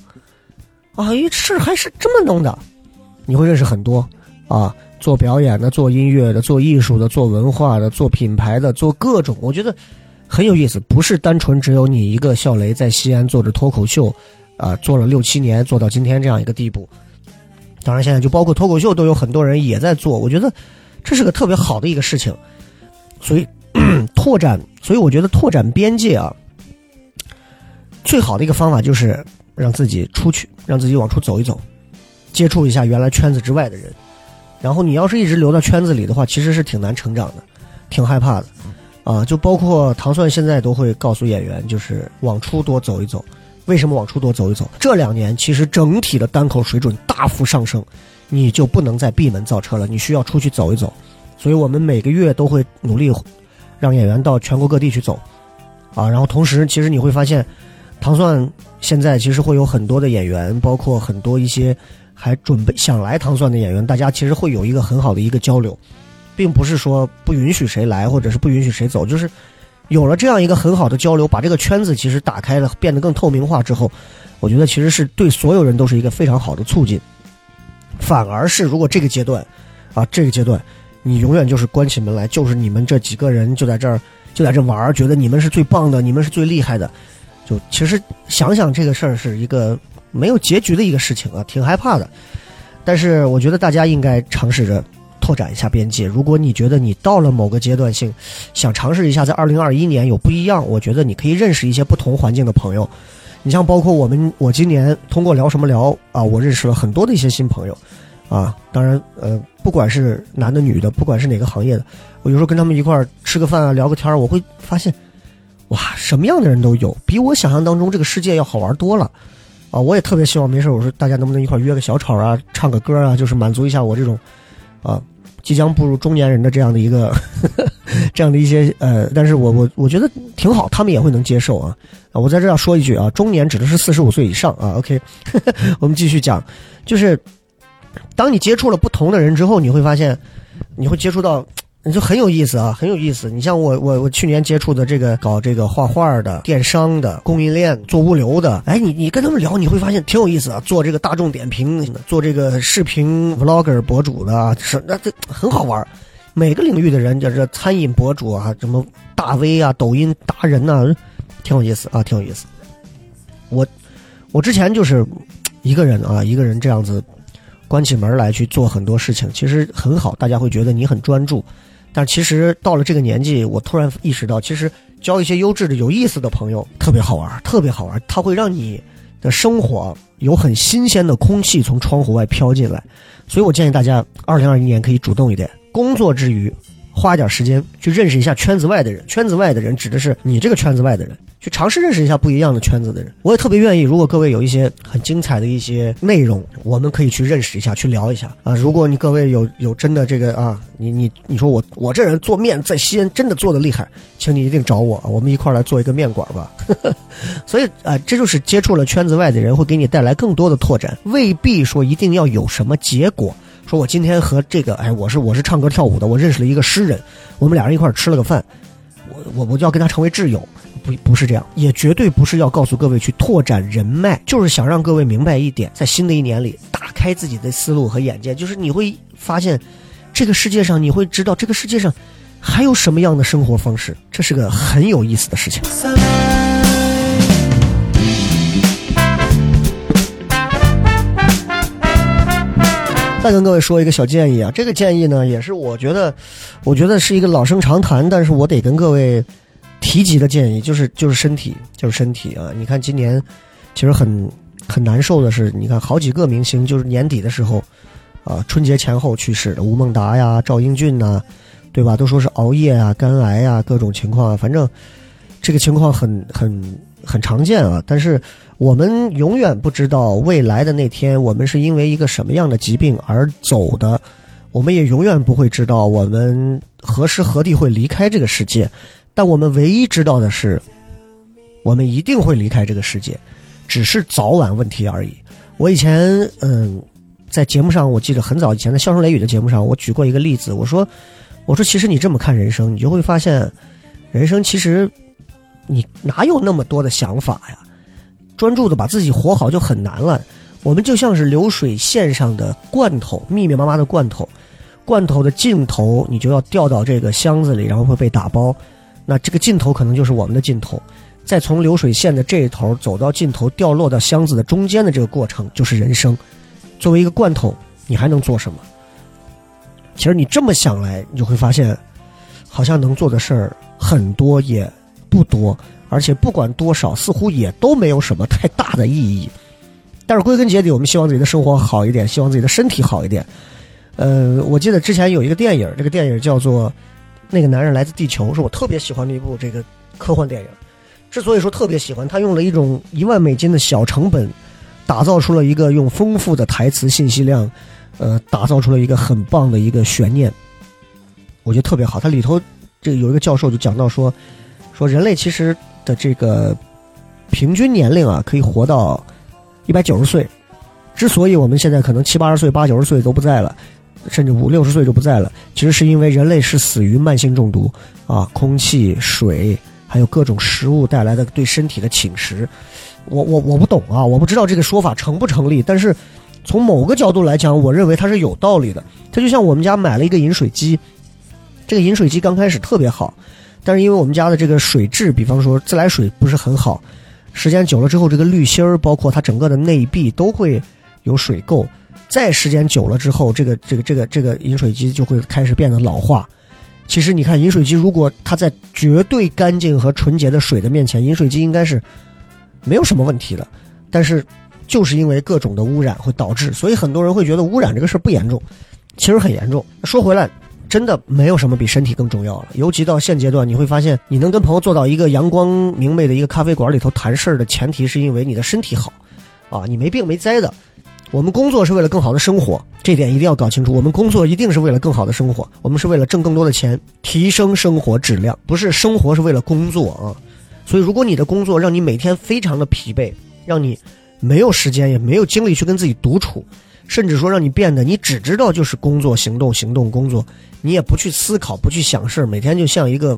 哎，事还是这么弄的，你会认识很多啊，做表演的、做音乐的、做艺术的、做文化的、做品牌的、做各种，我觉得很有意思，不是单纯只有你一个笑雷在西安做着脱口秀，啊，做了六七年，做到今天这样一个地步。当然，现在就包括脱口秀都有很多人也在做，我觉得。这是个特别好的一个事情，所以 拓展，所以我觉得拓展边界啊，最好的一个方法就是让自己出去，让自己往出走一走，接触一下原来圈子之外的人。然后你要是一直留在圈子里的话，其实是挺难成长的，挺害怕的啊。就包括唐蒜现在都会告诉演员，就是往出多走一走。为什么往出多走一走？这两年其实整体的单口水准大幅上升。你就不能再闭门造车了，你需要出去走一走，所以我们每个月都会努力让演员到全国各地去走，啊，然后同时其实你会发现，糖蒜现在其实会有很多的演员，包括很多一些还准备想来糖蒜的演员，大家其实会有一个很好的一个交流，并不是说不允许谁来，或者是不允许谁走，就是有了这样一个很好的交流，把这个圈子其实打开了，变得更透明化之后，我觉得其实是对所有人都是一个非常好的促进。反而是如果这个阶段，啊，这个阶段，你永远就是关起门来，就是你们这几个人就在这儿就在这玩儿，觉得你们是最棒的，你们是最厉害的，就其实想想这个事儿是一个没有结局的一个事情啊，挺害怕的。但是我觉得大家应该尝试着拓展一下边界。如果你觉得你到了某个阶段性，想尝试一下在二零二一年有不一样，我觉得你可以认识一些不同环境的朋友。你像包括我们，我今年通过聊什么聊啊，我认识了很多的一些新朋友，啊，当然呃，不管是男的女的，不管是哪个行业的，我有时候跟他们一块儿吃个饭啊，聊个天儿，我会发现，哇，什么样的人都有，比我想象当中这个世界要好玩多了，啊，我也特别希望没事，我说大家能不能一块儿约个小炒啊，唱个歌啊，就是满足一下我这种，啊，即将步入中年人的这样的一个。这样的一些呃，但是我我我觉得挺好，他们也会能接受啊啊！我在这要说一句啊，中年指的是四十五岁以上啊。OK，我们继续讲，就是当你接触了不同的人之后，你会发现，你会接触到，你就很有意思啊，很有意思。你像我我我去年接触的这个搞这个画画的、电商的、供应链做物流的，哎，你你跟他们聊，你会发现挺有意思啊。做这个大众点评，做这个视频 vlogger 博主的，是那这很好玩。每个领域的人，就是餐饮博主啊，什么大 V 啊、抖音达人呐，挺有意思啊，挺有意思。我我之前就是一个人啊，一个人这样子关起门来去做很多事情，其实很好，大家会觉得你很专注。但其实到了这个年纪，我突然意识到，其实交一些优质的、有意思的朋友特别好玩，特别好玩。它会让你的生活有很新鲜的空气从窗户外飘进来。所以我建议大家，二零二一年可以主动一点。工作之余，花点时间去认识一下圈子外的人。圈子外的人指的是你这个圈子外的人，去尝试认识一下不一样的圈子的人。我也特别愿意，如果各位有一些很精彩的一些内容，我们可以去认识一下，去聊一下啊。如果你各位有有真的这个啊，你你你说我我这人做面在西安真的做的厉害，请你一定找我，我们一块来做一个面馆吧。所以啊，这就是接触了圈子外的人，会给你带来更多的拓展，未必说一定要有什么结果。说我今天和这个，哎，我是我是唱歌跳舞的，我认识了一个诗人，我们俩人一块吃了个饭，我我我就要跟他成为挚友，不不是这样，也绝对不是要告诉各位去拓展人脉，就是想让各位明白一点，在新的一年里打开自己的思路和眼界，就是你会发现，这个世界上你会知道这个世界上还有什么样的生活方式，这是个很有意思的事情。再跟各位说一个小建议啊，这个建议呢，也是我觉得，我觉得是一个老生常谈，但是我得跟各位提及的建议，就是就是身体，就是身体啊！你看今年其实很很难受的是，你看好几个明星就是年底的时候啊，春节前后去世的，吴孟达呀、赵英俊呐，对吧？都说是熬夜啊、肝癌啊，各种情况啊，反正这个情况很很很常见啊，但是。我们永远不知道未来的那天，我们是因为一个什么样的疾病而走的，我们也永远不会知道我们何时何地会离开这个世界。但我们唯一知道的是，我们一定会离开这个世界，只是早晚问题而已。我以前嗯，在节目上，我记得很早以前的《笑声雷雨》的节目上，我举过一个例子，我说，我说其实你这么看人生，你就会发现，人生其实你哪有那么多的想法呀？专注的把自己活好就很难了，我们就像是流水线上的罐头，密密麻麻的罐头，罐头的尽头你就要掉到这个箱子里，然后会被打包，那这个尽头可能就是我们的尽头，再从流水线的这一头走到尽头，掉落到箱子的中间的这个过程就是人生。作为一个罐头，你还能做什么？其实你这么想来，你就会发现，好像能做的事儿很多也不多。而且不管多少，似乎也都没有什么太大的意义。但是归根结底，我们希望自己的生活好一点，希望自己的身体好一点。呃，我记得之前有一个电影，这个电影叫做《那个男人来自地球》，是我特别喜欢的一部这个科幻电影。之所以说特别喜欢，他用了一种一万美金的小成本，打造出了一个用丰富的台词信息量，呃，打造出了一个很棒的一个悬念。我觉得特别好，它里头这个有一个教授就讲到说，说人类其实的这个平均年龄啊，可以活到一百九十岁。之所以我们现在可能七八十岁、八九十岁都不在了，甚至五六十岁就不在了，其实是因为人类是死于慢性中毒啊，空气、水还有各种食物带来的对身体的侵蚀。我我我不懂啊，我不知道这个说法成不成立，但是从某个角度来讲，我认为它是有道理的。它就像我们家买了一个饮水机，这个饮水机刚开始特别好，但是因为我们家的这个水质，比方说自来水不是很好，时间久了之后，这个滤芯儿包括它整个的内壁都会。有水垢，再时间久了之后，这个这个这个这个饮水机就会开始变得老化。其实你看，饮水机如果它在绝对干净和纯洁的水的面前，饮水机应该是没有什么问题的。但是就是因为各种的污染会导致，所以很多人会觉得污染这个事儿不严重，其实很严重。说回来，真的没有什么比身体更重要了。尤其到现阶段，你会发现，你能跟朋友坐到一个阳光明媚的一个咖啡馆里头谈事儿的前提，是因为你的身体好啊，你没病没灾的。我们工作是为了更好的生活，这点一定要搞清楚。我们工作一定是为了更好的生活，我们是为了挣更多的钱，提升生活质量，不是生活是为了工作啊。所以，如果你的工作让你每天非常的疲惫，让你没有时间也没有精力去跟自己独处，甚至说让你变得你只知道就是工作、行动、行动、工作，你也不去思考、不去想事，每天就像一个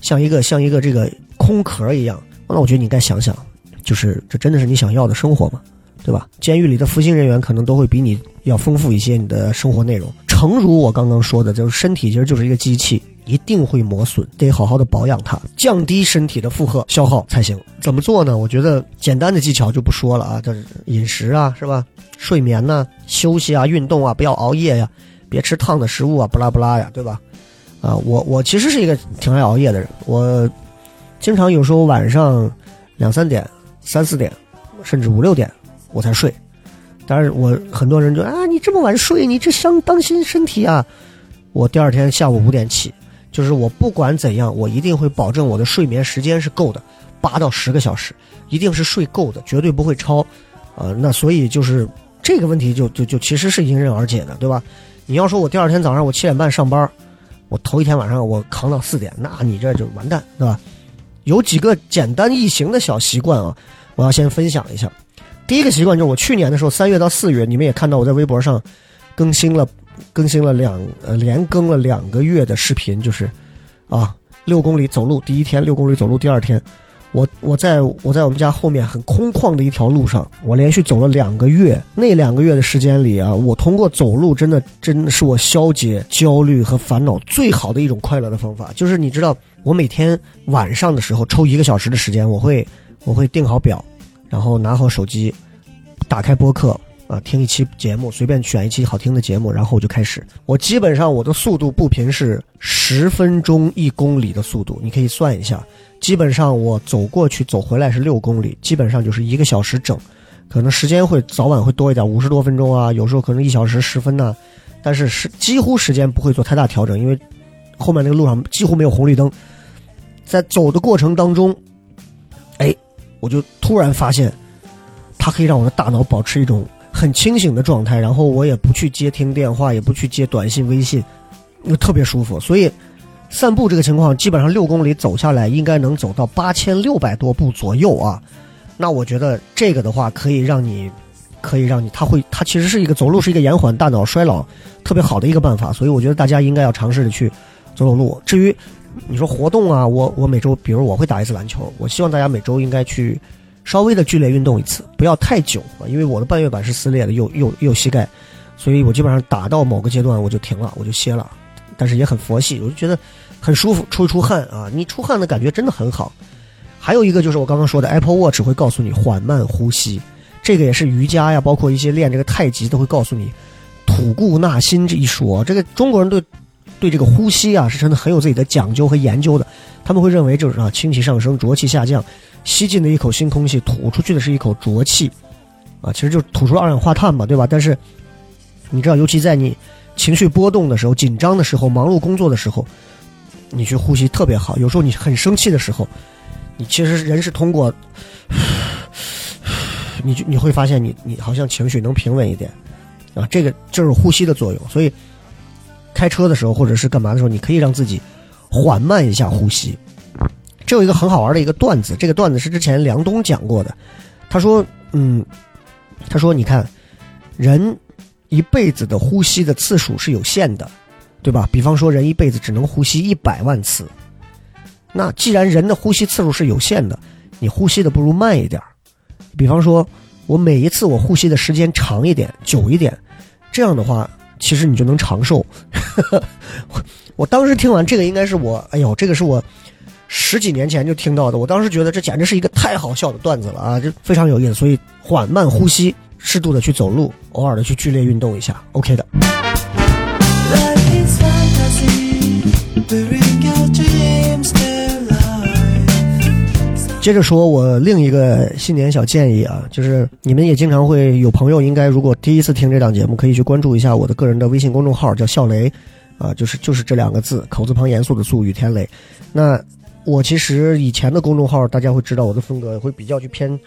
像一个像一个这个空壳一样，那我觉得你该想想，就是这真的是你想要的生活吗？对吧？监狱里的服刑人员可能都会比你要丰富一些你的生活内容。诚如我刚刚说的，就是身体其实就是一个机器，一定会磨损，得好好的保养它，降低身体的负荷消耗才行。怎么做呢？我觉得简单的技巧就不说了啊，这饮食啊，是吧？睡眠呢，休息啊，运动啊，不要熬夜呀，别吃烫的食物啊，不拉不拉呀，对吧？啊，我我其实是一个挺爱熬夜的人，我经常有时候晚上两三点、三四点，甚至五六点。我才睡，当然我很多人就啊，你这么晚睡，你这伤当心身体啊！我第二天下午五点起，就是我不管怎样，我一定会保证我的睡眠时间是够的，八到十个小时，一定是睡够的，绝对不会超。呃，那所以就是这个问题就就就其实是迎刃而解的，对吧？你要说我第二天早上我七点半上班，我头一天晚上我扛到四点，那你这就完蛋，对吧？有几个简单易行的小习惯啊，我要先分享一下。第一个习惯就是我去年的时候，三月到四月，你们也看到我在微博上更新了，更新了两呃连更了两个月的视频，就是啊六公里走路第一天，六公里走路第二天，我我在我在我们家后面很空旷的一条路上，我连续走了两个月。那两个月的时间里啊，我通过走路，真的真的是我消解焦虑和烦恼最好的一种快乐的方法。就是你知道，我每天晚上的时候抽一个小时的时间，我会我会定好表。然后拿好手机，打开播客啊，听一期节目，随便选一期好听的节目，然后我就开始。我基本上我的速度步频是十分钟一公里的速度，你可以算一下。基本上我走过去走回来是六公里，基本上就是一个小时整，可能时间会早晚会多一点，五十多分钟啊，有时候可能一小时十分呢。但是是几乎时间不会做太大调整，因为后面那个路上几乎没有红绿灯，在走的过程当中，哎。我就突然发现，它可以让我的大脑保持一种很清醒的状态，然后我也不去接听电话，也不去接短信、微信，就特别舒服。所以，散步这个情况，基本上六公里走下来，应该能走到八千六百多步左右啊。那我觉得这个的话，可以让你，可以让你，它会，它其实是一个走路是一个延缓大脑衰老特别好的一个办法。所以我觉得大家应该要尝试着去走走路。至于，你说活动啊，我我每周，比如我会打一次篮球，我希望大家每周应该去稍微的剧烈运动一次，不要太久啊，因为我的半月板是撕裂的，右右右膝盖，所以我基本上打到某个阶段我就停了，我就歇了，但是也很佛系，我就觉得很舒服，出出汗啊，你出汗的感觉真的很好。还有一个就是我刚刚说的 Apple Watch 会告诉你缓慢呼吸，这个也是瑜伽呀，包括一些练这个太极都会告诉你吐故纳新这一说，这个中国人对。对这个呼吸啊，是真的很有自己的讲究和研究的。他们会认为就是啊，清气上升，浊气下降，吸进的一口新空气，吐出去的是一口浊气，啊，其实就吐出了二氧化碳嘛，对吧？但是你知道，尤其在你情绪波动的时候、紧张的时候、忙碌工作的时候，你去呼吸特别好。有时候你很生气的时候，你其实人是通过，你就你会发现你你好像情绪能平稳一点，啊，这个就是呼吸的作用，所以。开车的时候，或者是干嘛的时候，你可以让自己缓慢一下呼吸。这有一个很好玩的一个段子，这个段子是之前梁冬讲过的。他说：“嗯，他说你看，人一辈子的呼吸的次数是有限的，对吧？比方说，人一辈子只能呼吸一百万次。那既然人的呼吸次数是有限的，你呼吸的不如慢一点。比方说，我每一次我呼吸的时间长一点、久一点，这样的话，其实你就能长寿。我当时听完这个，应该是我，哎呦，这个是我。”十几年前就听到的，我当时觉得这简直是一个太好笑的段子了啊，就非常有意思。所以缓慢呼吸，适度的去走路，偶尔的去剧烈运动一下，OK 的。接着说，我另一个新年小建议啊，就是你们也经常会有朋友，应该如果第一次听这档节目，可以去关注一下我的个人的微信公众号，叫笑雷，啊，就是就是这两个字，口字旁严肃的肃，雨天雷，那。我其实以前的公众号，大家会知道我的风格会比较去偏，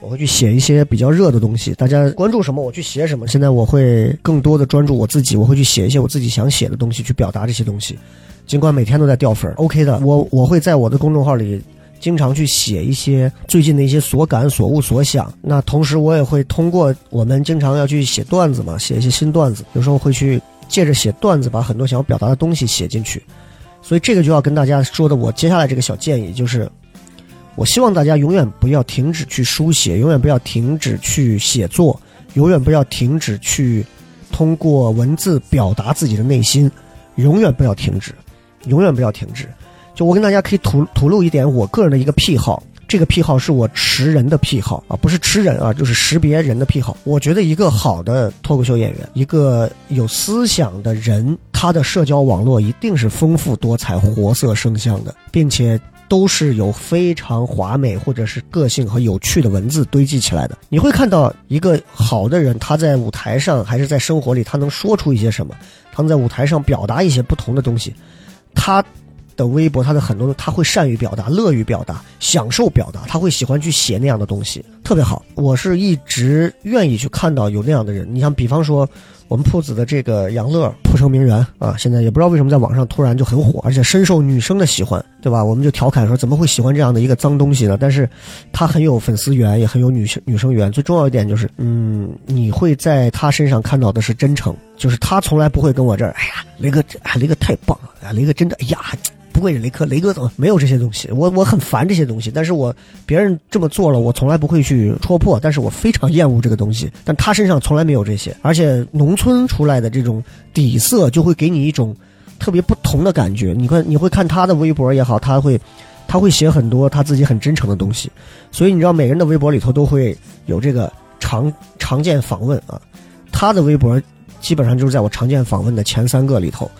我会去写一些比较热的东西，大家关注什么我去写什么。现在我会更多的专注我自己，我会去写一些我自己想写的东西，去表达这些东西。尽管每天都在掉粉儿，OK 的。我我会在我的公众号里经常去写一些最近的一些所感、所悟、所想。那同时我也会通过我们经常要去写段子嘛，写一些新段子，有时候会去借着写段子把很多想要表达的东西写进去。所以这个就要跟大家说的，我接下来这个小建议就是，我希望大家永远不要停止去书写，永远不要停止去写作，永远不要停止去通过文字表达自己的内心，永远不要停止，永远不要停止。就我跟大家可以吐吐露一点我个人的一个癖好。这个癖好是我识人的癖好啊，不是吃人啊，就是识别人的癖好。我觉得一个好的脱口秀演员，一个有思想的人，他的社交网络一定是丰富多彩、活色生香的，并且都是有非常华美或者是个性和有趣的文字堆积起来的。你会看到一个好的人，他在舞台上还是在生活里，他能说出一些什么？他能在舞台上表达一些不同的东西，他。的微博，他的很多，他会善于表达，乐于表达，享受表达，他会喜欢去写那样的东西，特别好。我是一直愿意去看到有那样的人。你像，比方说我们铺子的这个杨乐，铺成名媛啊，现在也不知道为什么在网上突然就很火，而且深受女生的喜欢，对吧？我们就调侃说，怎么会喜欢这样的一个脏东西呢？但是他很有粉丝缘，也很有女生女生缘。最重要一点就是，嗯，你会在他身上看到的是真诚，就是他从来不会跟我这儿，哎呀，雷哥，哎，雷哥太棒了，啊，雷哥真的，哎呀。不会是雷哥，雷哥怎么没有这些东西？我我很烦这些东西，但是我别人这么做了，我从来不会去戳破，但是我非常厌恶这个东西。但他身上从来没有这些，而且农村出来的这种底色就会给你一种特别不同的感觉。你看，你会看他的微博也好，他会他会写很多他自己很真诚的东西，所以你知道，每个人的微博里头都会有这个常常见访问啊。他的微博基本上就是在我常见访问的前三个里头，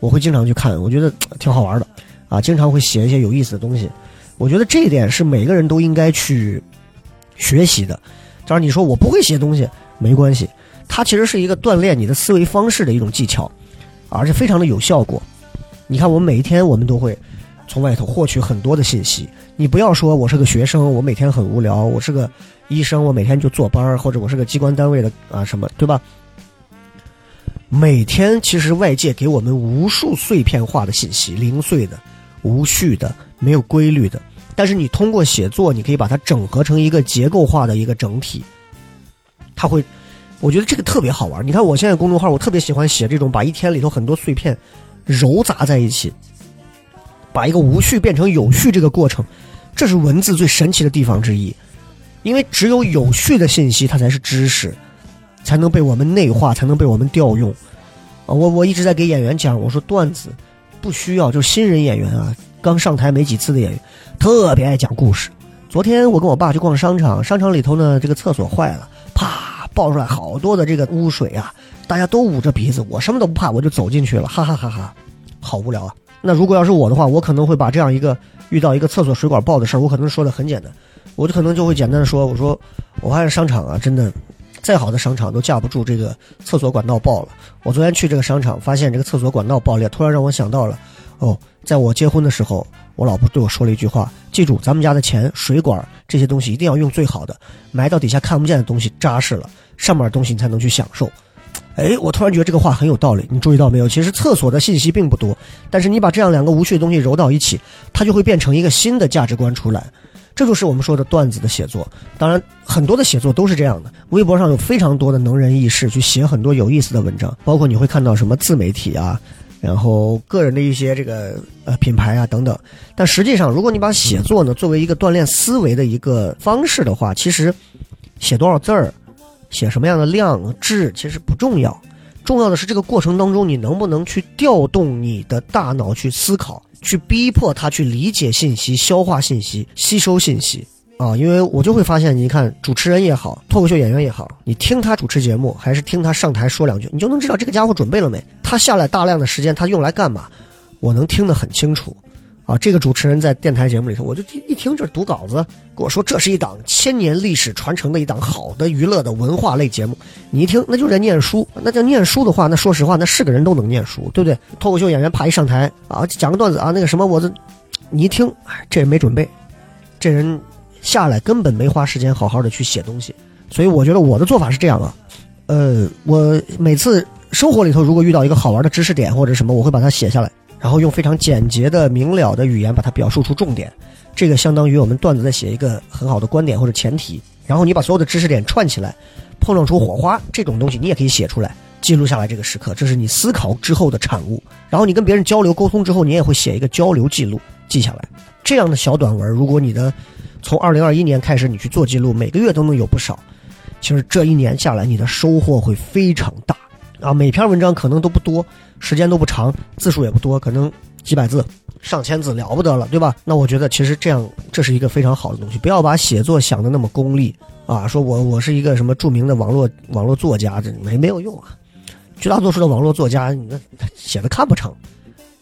我会经常去看，我觉得挺好玩的。啊，经常会写一些有意思的东西，我觉得这一点是每个人都应该去学习的。当然，你说我不会写东西，没关系，它其实是一个锻炼你的思维方式的一种技巧，而且非常的有效果。你看，我们每一天我们都会从外头获取很多的信息。你不要说我是个学生，我每天很无聊；我是个医生，我每天就坐班儿，或者我是个机关单位的啊什么，对吧？每天其实外界给我们无数碎片化的信息，零碎的。无序的，没有规律的，但是你通过写作，你可以把它整合成一个结构化的一个整体。它会，我觉得这个特别好玩。你看我现在公众号，我特别喜欢写这种把一天里头很多碎片揉杂在一起，把一个无序变成有序这个过程，这是文字最神奇的地方之一。因为只有有序的信息，它才是知识，才能被我们内化，才能被我们调用。啊，我我一直在给演员讲，我说段子。不需要，就是新人演员啊，刚上台没几次的演员，特别爱讲故事。昨天我跟我爸去逛商场，商场里头呢，这个厕所坏了，啪爆出来好多的这个污水啊，大家都捂着鼻子，我什么都不怕，我就走进去了，哈哈哈哈，好无聊啊。那如果要是我的话，我可能会把这样一个遇到一个厕所水管爆的事儿，我可能说的很简单，我就可能就会简单的说，我说我发现商场啊，真的。再好的商场都架不住这个厕所管道爆了。我昨天去这个商场，发现这个厕所管道爆裂，突然让我想到了，哦，在我结婚的时候，我老婆对我说了一句话：记住，咱们家的钱、水管这些东西一定要用最好的，埋到底下看不见的东西扎实了，上面的东西你才能去享受。哎，我突然觉得这个话很有道理。你注意到没有？其实厕所的信息并不多，但是你把这样两个无趣的东西揉到一起，它就会变成一个新的价值观出来。这就是我们说的段子的写作。当然，很多的写作都是这样的。微博上有非常多的能人异士去写很多有意思的文章，包括你会看到什么自媒体啊，然后个人的一些这个呃品牌啊等等。但实际上，如果你把写作呢作为一个锻炼思维的一个方式的话，其实写多少字儿，写什么样的量质其实不重要，重要的是这个过程当中你能不能去调动你的大脑去思考。去逼迫他去理解信息、消化信息、吸收信息啊！因为我就会发现，你看主持人也好，脱口秀演员也好，你听他主持节目，还是听他上台说两句，你就能知道这个家伙准备了没。他下来大量的时间，他用来干嘛？我能听得很清楚。啊，这个主持人在电台节目里头，我就一听就是读稿子，跟我说这是一档千年历史传承的一档好的娱乐的文化类节目。你一听，那就在念书。那叫念书的话，那说实话，那是个人都能念书，对不对？脱口秀演员啪一上台啊，讲个段子啊，那个什么，我这你一听，这人没准备，这人下来根本没花时间好好的去写东西。所以我觉得我的做法是这样啊，呃，我每次生活里头如果遇到一个好玩的知识点或者什么，我会把它写下来。然后用非常简洁的、明了的语言把它表述出重点，这个相当于我们段子在写一个很好的观点或者前提。然后你把所有的知识点串起来，碰撞出火花，这种东西你也可以写出来，记录下来这个时刻，这是你思考之后的产物。然后你跟别人交流沟通之后，你也会写一个交流记录，记下来。这样的小短文，如果你的从二零二一年开始你去做记录，每个月都能有不少，其实这一年下来你的收获会非常大。啊，每篇文章可能都不多，时间都不长，字数也不多，可能几百字、上千字了不得了，对吧？那我觉得其实这样这是一个非常好的东西。不要把写作想的那么功利啊，说我我是一个什么著名的网络网络作家，这没没有用啊。绝大多数的网络作家，你那写的看不成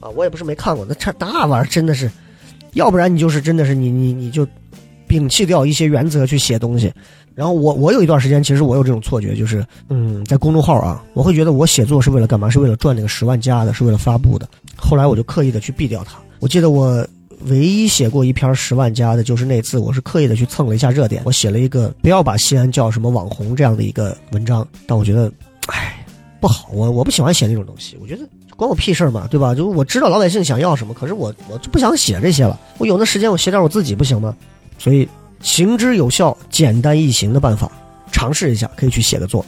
啊。我也不是没看过，那这那玩意儿真的是，要不然你就是真的是你你你就摒弃掉一些原则去写东西。然后我我有一段时间，其实我有这种错觉，就是嗯，在公众号啊，我会觉得我写作是为了干嘛？是为了赚那个十万加的，是为了发布的。后来我就刻意的去避掉它。我记得我唯一写过一篇十万加的，就是那次我是刻意的去蹭了一下热点，我写了一个不要把西安叫什么网红这样的一个文章。但我觉得，唉，不好，我我不喜欢写那种东西。我觉得关我屁事嘛，对吧？就我知道老百姓想要什么，可是我我就不想写这些了。我有那时间，我写点我自己不行吗？所以。行之有效、简单易行的办法，尝试一下，可以去写个作。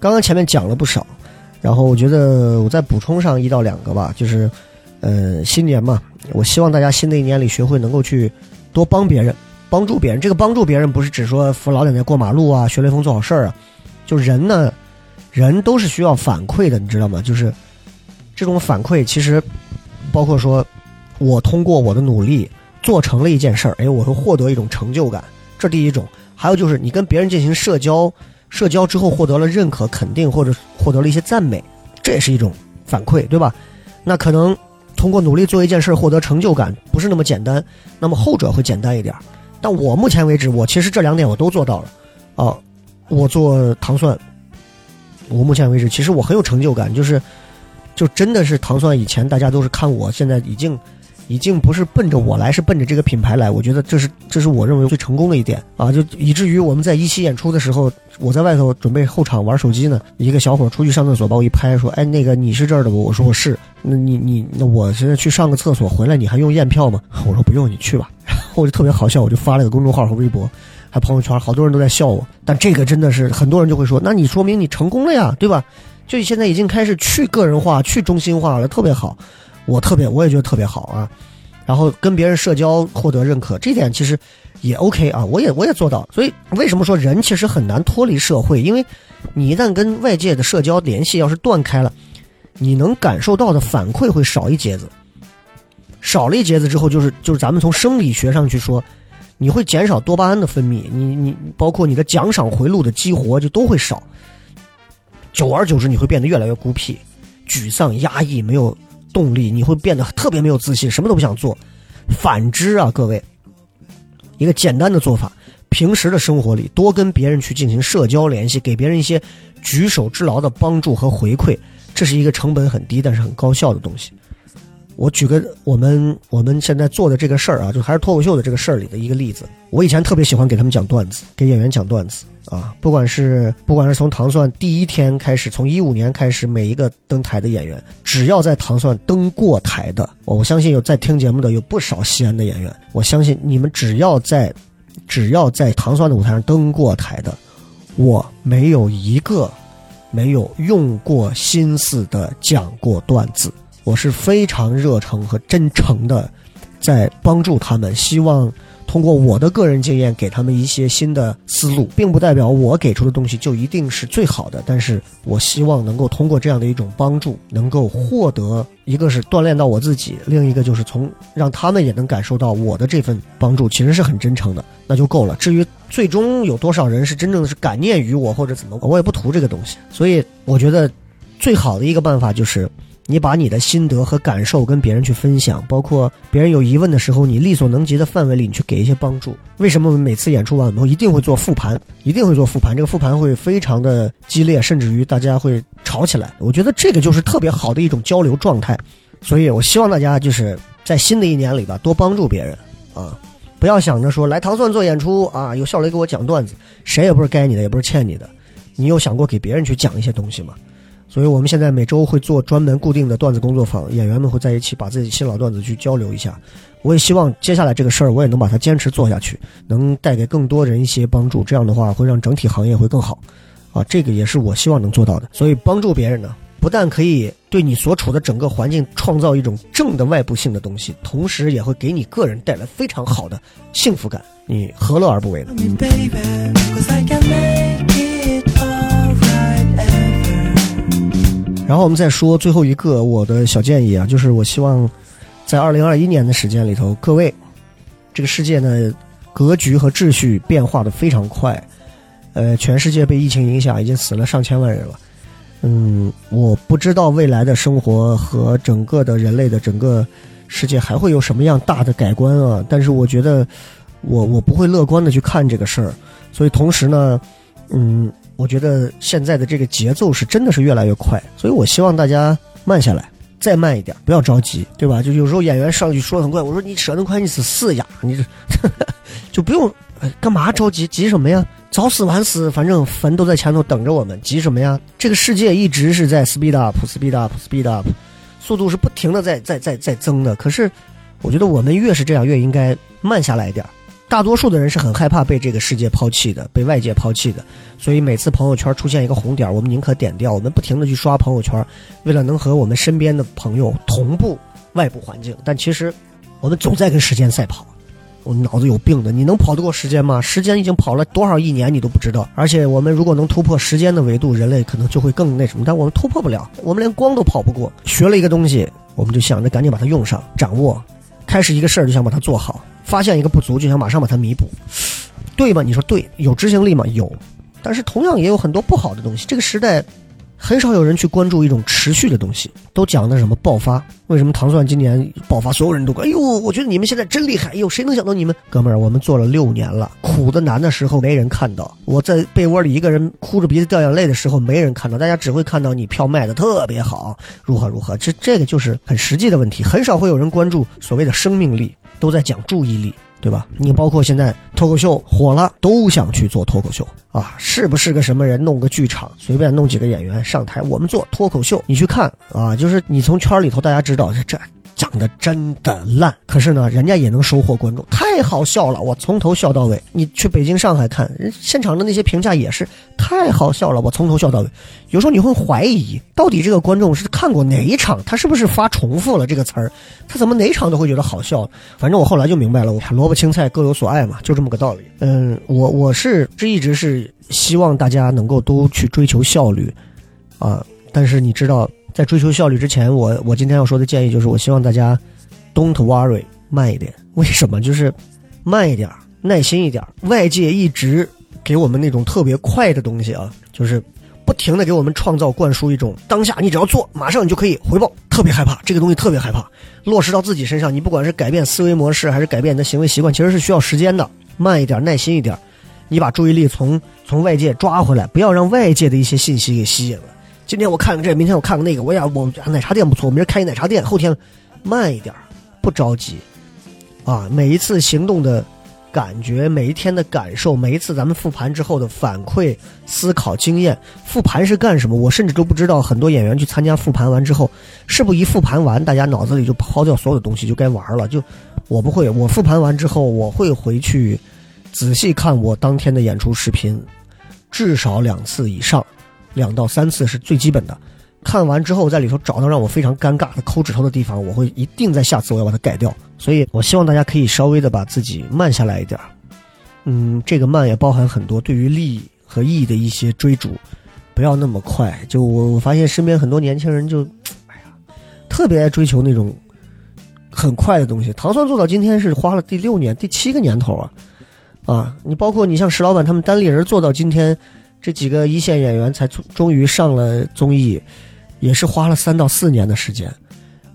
刚刚前面讲了不少，然后我觉得我再补充上一到两个吧，就是，呃，新年嘛，我希望大家新的一年里学会能够去多帮别人。帮助别人，这个帮助别人不是只说扶老奶奶过马路啊，学雷锋做好事儿啊，就人呢，人都是需要反馈的，你知道吗？就是这种反馈，其实包括说，我通过我的努力做成了一件事儿，哎，我会获得一种成就感，这第一种。还有就是你跟别人进行社交，社交之后获得了认可、肯定，或者获得了一些赞美，这也是一种反馈，对吧？那可能通过努力做一件事获得成就感不是那么简单，那么后者会简单一点儿。但我目前为止，我其实这两点我都做到了，啊，我做糖蒜，我目前为止其实我很有成就感，就是，就真的是糖蒜以前大家都是看我，现在已经，已经不是奔着我来，是奔着这个品牌来，我觉得这是这是我认为最成功的一点啊，就以至于我们在一期演出的时候，我在外头准备后场玩手机呢，一个小伙出去上厕所把我一拍，说，哎，那个你是这儿的不？我说我是，那你你那我现在去上个厕所回来，你还用验票吗？我说不用，你去吧。我就特别好笑，我就发了个公众号和微博，还朋友圈，好多人都在笑我。但这个真的是很多人就会说，那你说明你成功了呀，对吧？就现在已经开始去个人化、去中心化了，特别好。我特别，我也觉得特别好啊。然后跟别人社交获得认可，这点其实也 OK 啊。我也我也做到。所以为什么说人其实很难脱离社会？因为你一旦跟外界的社交联系要是断开了，你能感受到的反馈会少一截子。少了一节子之后，就是就是咱们从生理学上去说，你会减少多巴胺的分泌，你你包括你的奖赏回路的激活就都会少。久而久之，你会变得越来越孤僻、沮丧、压抑，没有动力，你会变得特别没有自信，什么都不想做。反之啊，各位，一个简单的做法，平时的生活里多跟别人去进行社交联系，给别人一些举手之劳的帮助和回馈，这是一个成本很低但是很高效的东西。我举个我们我们现在做的这个事儿啊，就还是脱口秀的这个事儿里的一个例子。我以前特别喜欢给他们讲段子，给演员讲段子啊，不管是不管是从糖蒜第一天开始，从一五年开始，每一个登台的演员，只要在糖蒜登过台的，我相信有在听节目的有不少西安的演员，我相信你们只要在只要在糖蒜的舞台上登过台的，我没有一个没有用过心思的讲过段子。我是非常热诚和真诚的，在帮助他们，希望通过我的个人经验给他们一些新的思路，并不代表我给出的东西就一定是最好的。但是我希望能够通过这样的一种帮助，能够获得一个是锻炼到我自己，另一个就是从让他们也能感受到我的这份帮助其实是很真诚的，那就够了。至于最终有多少人是真正的是感念于我或者怎么，我也不图这个东西。所以我觉得最好的一个办法就是。你把你的心得和感受跟别人去分享，包括别人有疑问的时候，你力所能及的范围里，你去给一些帮助。为什么我们每次演出完以后一定会做复盘？一定会做复盘，这个复盘会非常的激烈，甚至于大家会吵起来。我觉得这个就是特别好的一种交流状态。所以我希望大家就是在新的一年里吧，多帮助别人啊，不要想着说来糖蒜做演出啊，有笑雷给我讲段子，谁也不是该你的，也不是欠你的。你有想过给别人去讲一些东西吗？所以我们现在每周会做专门固定的段子工作坊，演员们会在一起把自己新老段子去交流一下。我也希望接下来这个事儿我也能把它坚持做下去，能带给更多人一些帮助。这样的话会让整体行业会更好，啊，这个也是我希望能做到的。所以帮助别人呢，不但可以对你所处的整个环境创造一种正的外部性的东西，同时也会给你个人带来非常好的幸福感。你何乐而不为呢？然后我们再说最后一个我的小建议啊，就是我希望在二零二一年的时间里头，各位，这个世界呢格局和秩序变化的非常快，呃，全世界被疫情影响，已经死了上千万人了。嗯，我不知道未来的生活和整个的人类的整个世界还会有什么样大的改观啊，但是我觉得我我不会乐观的去看这个事儿，所以同时呢，嗯。我觉得现在的这个节奏是真的是越来越快，所以我希望大家慢下来，再慢一点，不要着急，对吧？就有时候演员上去说很快，我说你说得快，你是死呀，你这 就不用干嘛着急，急什么呀？早死晚死，反正坟都在前头等着我们，急什么呀？这个世界一直是在 speed up，speed up，speed up，速度是不停的在在在在增的。可是，我觉得我们越是这样，越应该慢下来一点。大多数的人是很害怕被这个世界抛弃的，被外界抛弃的，所以每次朋友圈出现一个红点，我们宁可点掉。我们不停的去刷朋友圈，为了能和我们身边的朋友同步外部环境。但其实，我们总在跟时间赛跑。我们脑子有病的，你能跑得过时间吗？时间已经跑了多少亿年，你都不知道。而且我们如果能突破时间的维度，人类可能就会更那什么。但我们突破不了，我们连光都跑不过。学了一个东西，我们就想着赶紧把它用上，掌握。开始一个事儿就想把它做好。发现一个不足，就想马上把它弥补，对吗？你说对，有执行力吗？有，但是同样也有很多不好的东西。这个时代。很少有人去关注一种持续的东西，都讲的什么爆发？为什么糖蒜今年爆发？所有人都管哎呦，我觉得你们现在真厉害！哎呦，谁能想到你们？哥们儿，我们做了六年了，苦的难的时候没人看到，我在被窝里一个人哭着鼻子掉眼泪的时候没人看到，大家只会看到你票卖的特别好，如何如何。这这个就是很实际的问题，很少会有人关注所谓的生命力，都在讲注意力。对吧？你包括现在脱口秀火了，都想去做脱口秀啊！是不是个什么人弄个剧场，随便弄几个演员上台，我们做脱口秀，你去看啊！就是你从圈里头，大家知道这。讲的真的烂，可是呢，人家也能收获观众，太好笑了，我从头笑到尾。你去北京、上海看，人现场的那些评价也是太好笑了，我从头笑到尾。有时候你会怀疑，到底这个观众是看过哪一场，他是不是发重复了这个词儿，他怎么哪场都会觉得好笑？反正我后来就明白了，萝卜青菜各有所爱嘛，就这么个道理。嗯，我我是这一直是希望大家能够都去追求效率，啊，但是你知道。在追求效率之前，我我今天要说的建议就是，我希望大家 don't worry，慢一点。为什么？就是慢一点，耐心一点。外界一直给我们那种特别快的东西啊，就是不停的给我们创造、灌输一种当下，你只要做，马上你就可以回报。特别害怕这个东西，特别害怕落实到自己身上。你不管是改变思维模式，还是改变你的行为习惯，其实是需要时间的。慢一点，耐心一点。你把注意力从从外界抓回来，不要让外界的一些信息给吸引了。今天我看了这，明天我看了那个，我呀，我奶茶店不错，我明儿开一奶茶店，后天慢一点，不着急，啊，每一次行动的感觉，每一天的感受，每一次咱们复盘之后的反馈、思考、经验，复盘是干什么？我甚至都不知道，很多演员去参加复盘完之后，是不是一复盘完，大家脑子里就抛掉所有的东西，就该玩了？就我不会，我复盘完之后，我会回去仔细看我当天的演出视频，至少两次以上。两到三次是最基本的，看完之后在里头找到让我非常尴尬的抠指头的地方，我会一定在下次我要把它改掉。所以我希望大家可以稍微的把自己慢下来一点嗯，这个慢也包含很多对于利益和义的一些追逐，不要那么快。就我我发现身边很多年轻人就，哎呀，特别爱追求那种很快的东西。糖蒜做到今天是花了第六年、第七个年头啊，啊，你包括你像石老板他们单立人做到今天。这几个一线演员才终于上了综艺，也是花了三到四年的时间。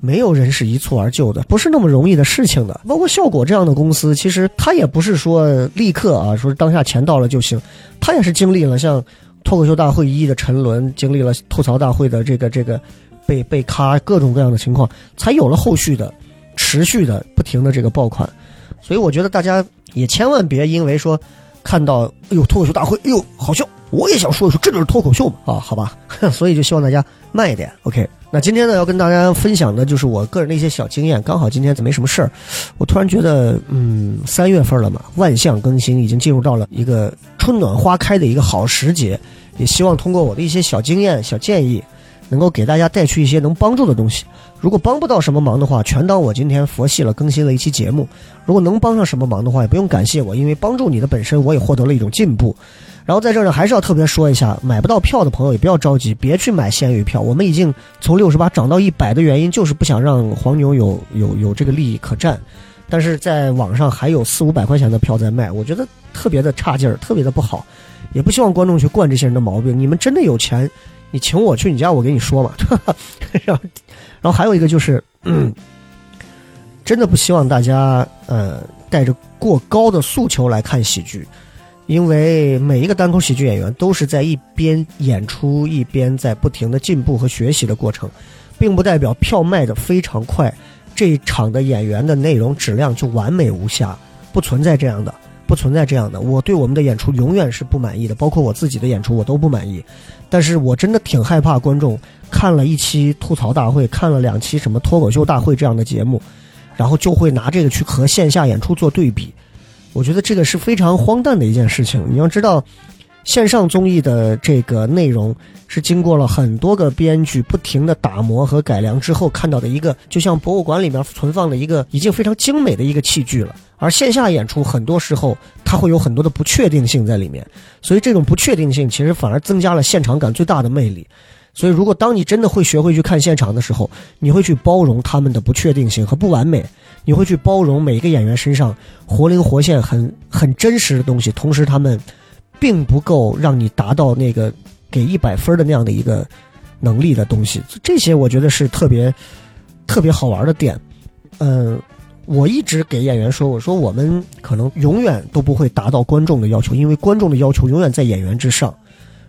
没有人是一蹴而就的，不是那么容易的事情的。包括效果这样的公司，其实他也不是说立刻啊，说当下钱到了就行。他也是经历了像脱口秀大会一的沉沦，经历了吐槽大会的这个这个被被卡各种各样的情况，才有了后续的持续的不停的这个爆款。所以我觉得大家也千万别因为说看到哎呦脱口秀大会，哎呦好笑。我也想说一说，这就是脱口秀嘛啊，好吧，所以就希望大家慢一点。OK，那今天呢要跟大家分享的就是我个人的一些小经验。刚好今天没什么事儿，我突然觉得，嗯，三月份了嘛，万象更新，已经进入到了一个春暖花开的一个好时节。也希望通过我的一些小经验、小建议，能够给大家带去一些能帮助的东西。如果帮不到什么忙的话，全当我今天佛系了，更新了一期节目。如果能帮上什么忙的话，也不用感谢我，因为帮助你的本身，我也获得了一种进步。然后在这儿呢，还是要特别说一下，买不到票的朋友也不要着急，别去买鲜鱼票。我们已经从六十八涨到一百的原因，就是不想让黄牛有有有这个利益可占。但是在网上还有四五百块钱的票在卖，我觉得特别的差劲儿，特别的不好。也不希望观众去惯这些人的毛病。你们真的有钱，你请我去你家，我给你说嘛。然后，然后还有一个就是，真的不希望大家呃带着过高的诉求来看喜剧。因为每一个单口喜剧演员都是在一边演出一边在不停的进步和学习的过程，并不代表票卖的非常快，这一场的演员的内容质量就完美无瑕，不存在这样的，不存在这样的。我对我们的演出永远是不满意的，包括我自己的演出我都不满意。但是我真的挺害怕观众看了一期吐槽大会，看了两期什么脱口秀大会这样的节目，然后就会拿这个去和线下演出做对比。我觉得这个是非常荒诞的一件事情。你要知道，线上综艺的这个内容是经过了很多个编剧不停的打磨和改良之后看到的一个，就像博物馆里面存放的一个已经非常精美的一个器具了。而线下演出很多时候它会有很多的不确定性在里面，所以这种不确定性其实反而增加了现场感最大的魅力。所以，如果当你真的会学会去看现场的时候，你会去包容他们的不确定性和不完美。你会去包容每一个演员身上活灵活现、很很真实的东西，同时他们并不够让你达到那个给一百分的那样的一个能力的东西。这些我觉得是特别特别好玩的点。嗯，我一直给演员说，我说我们可能永远都不会达到观众的要求，因为观众的要求永远在演员之上。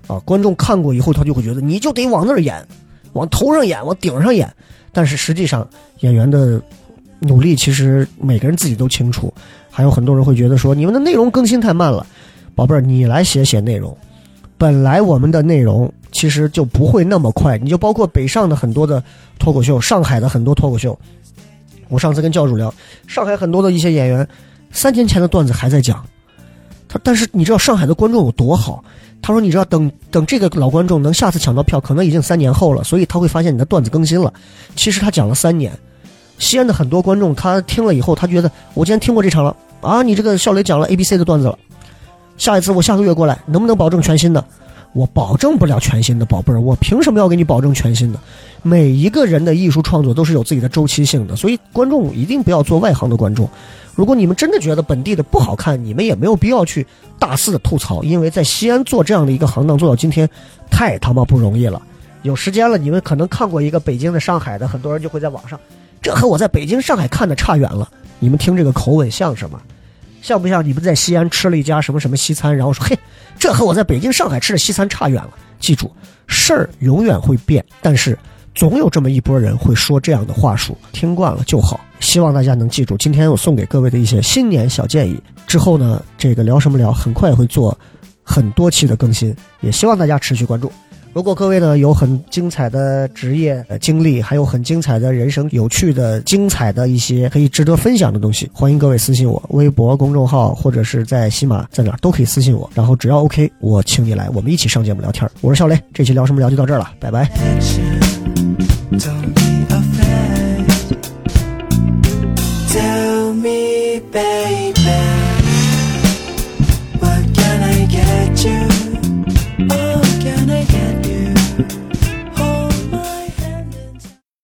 啊，观众看过以后，他就会觉得你就得往那儿演，往头上演，往顶上演。但是实际上，演员的。努力其实每个人自己都清楚，还有很多人会觉得说你们的内容更新太慢了，宝贝儿，你来写写内容。本来我们的内容其实就不会那么快，你就包括北上的很多的脱口秀，上海的很多脱口秀。我上次跟教主聊，上海很多的一些演员，三年前的段子还在讲。他但是你知道上海的观众有多好？他说你知道等等这个老观众能下次抢到票，可能已经三年后了，所以他会发现你的段子更新了。其实他讲了三年。西安的很多观众，他听了以后，他觉得我今天听过这场了啊！你这个笑雷讲了 A、B、C 的段子了，下一次我下个月过来，能不能保证全新的？我保证不了全新的，宝贝儿，我凭什么要给你保证全新的？每一个人的艺术创作都是有自己的周期性的，所以观众一定不要做外行的观众。如果你们真的觉得本地的不好看，你们也没有必要去大肆的吐槽，因为在西安做这样的一个行当做到今天，太他妈不容易了。有时间了，你们可能看过一个北京的、上海的，很多人就会在网上。这和我在北京、上海看的差远了。你们听这个口吻像什么？像不像你们在西安吃了一家什么什么西餐，然后说嘿，这和我在北京、上海吃的西餐差远了。记住，事儿永远会变，但是总有这么一波人会说这样的话术，听惯了就好。希望大家能记住今天我送给各位的一些新年小建议。之后呢，这个聊什么聊，很快会做很多期的更新，也希望大家持续关注。如果各位呢有很精彩的职业经历，还有很精彩的人生、有趣的、精彩的一些可以值得分享的东西，欢迎各位私信我，微博公众号或者是在喜马在哪都可以私信我。然后只要 OK，我请你来，我们一起上节目聊天。我是小雷，这期聊什么聊就到这儿了，拜拜。Tell me, baby,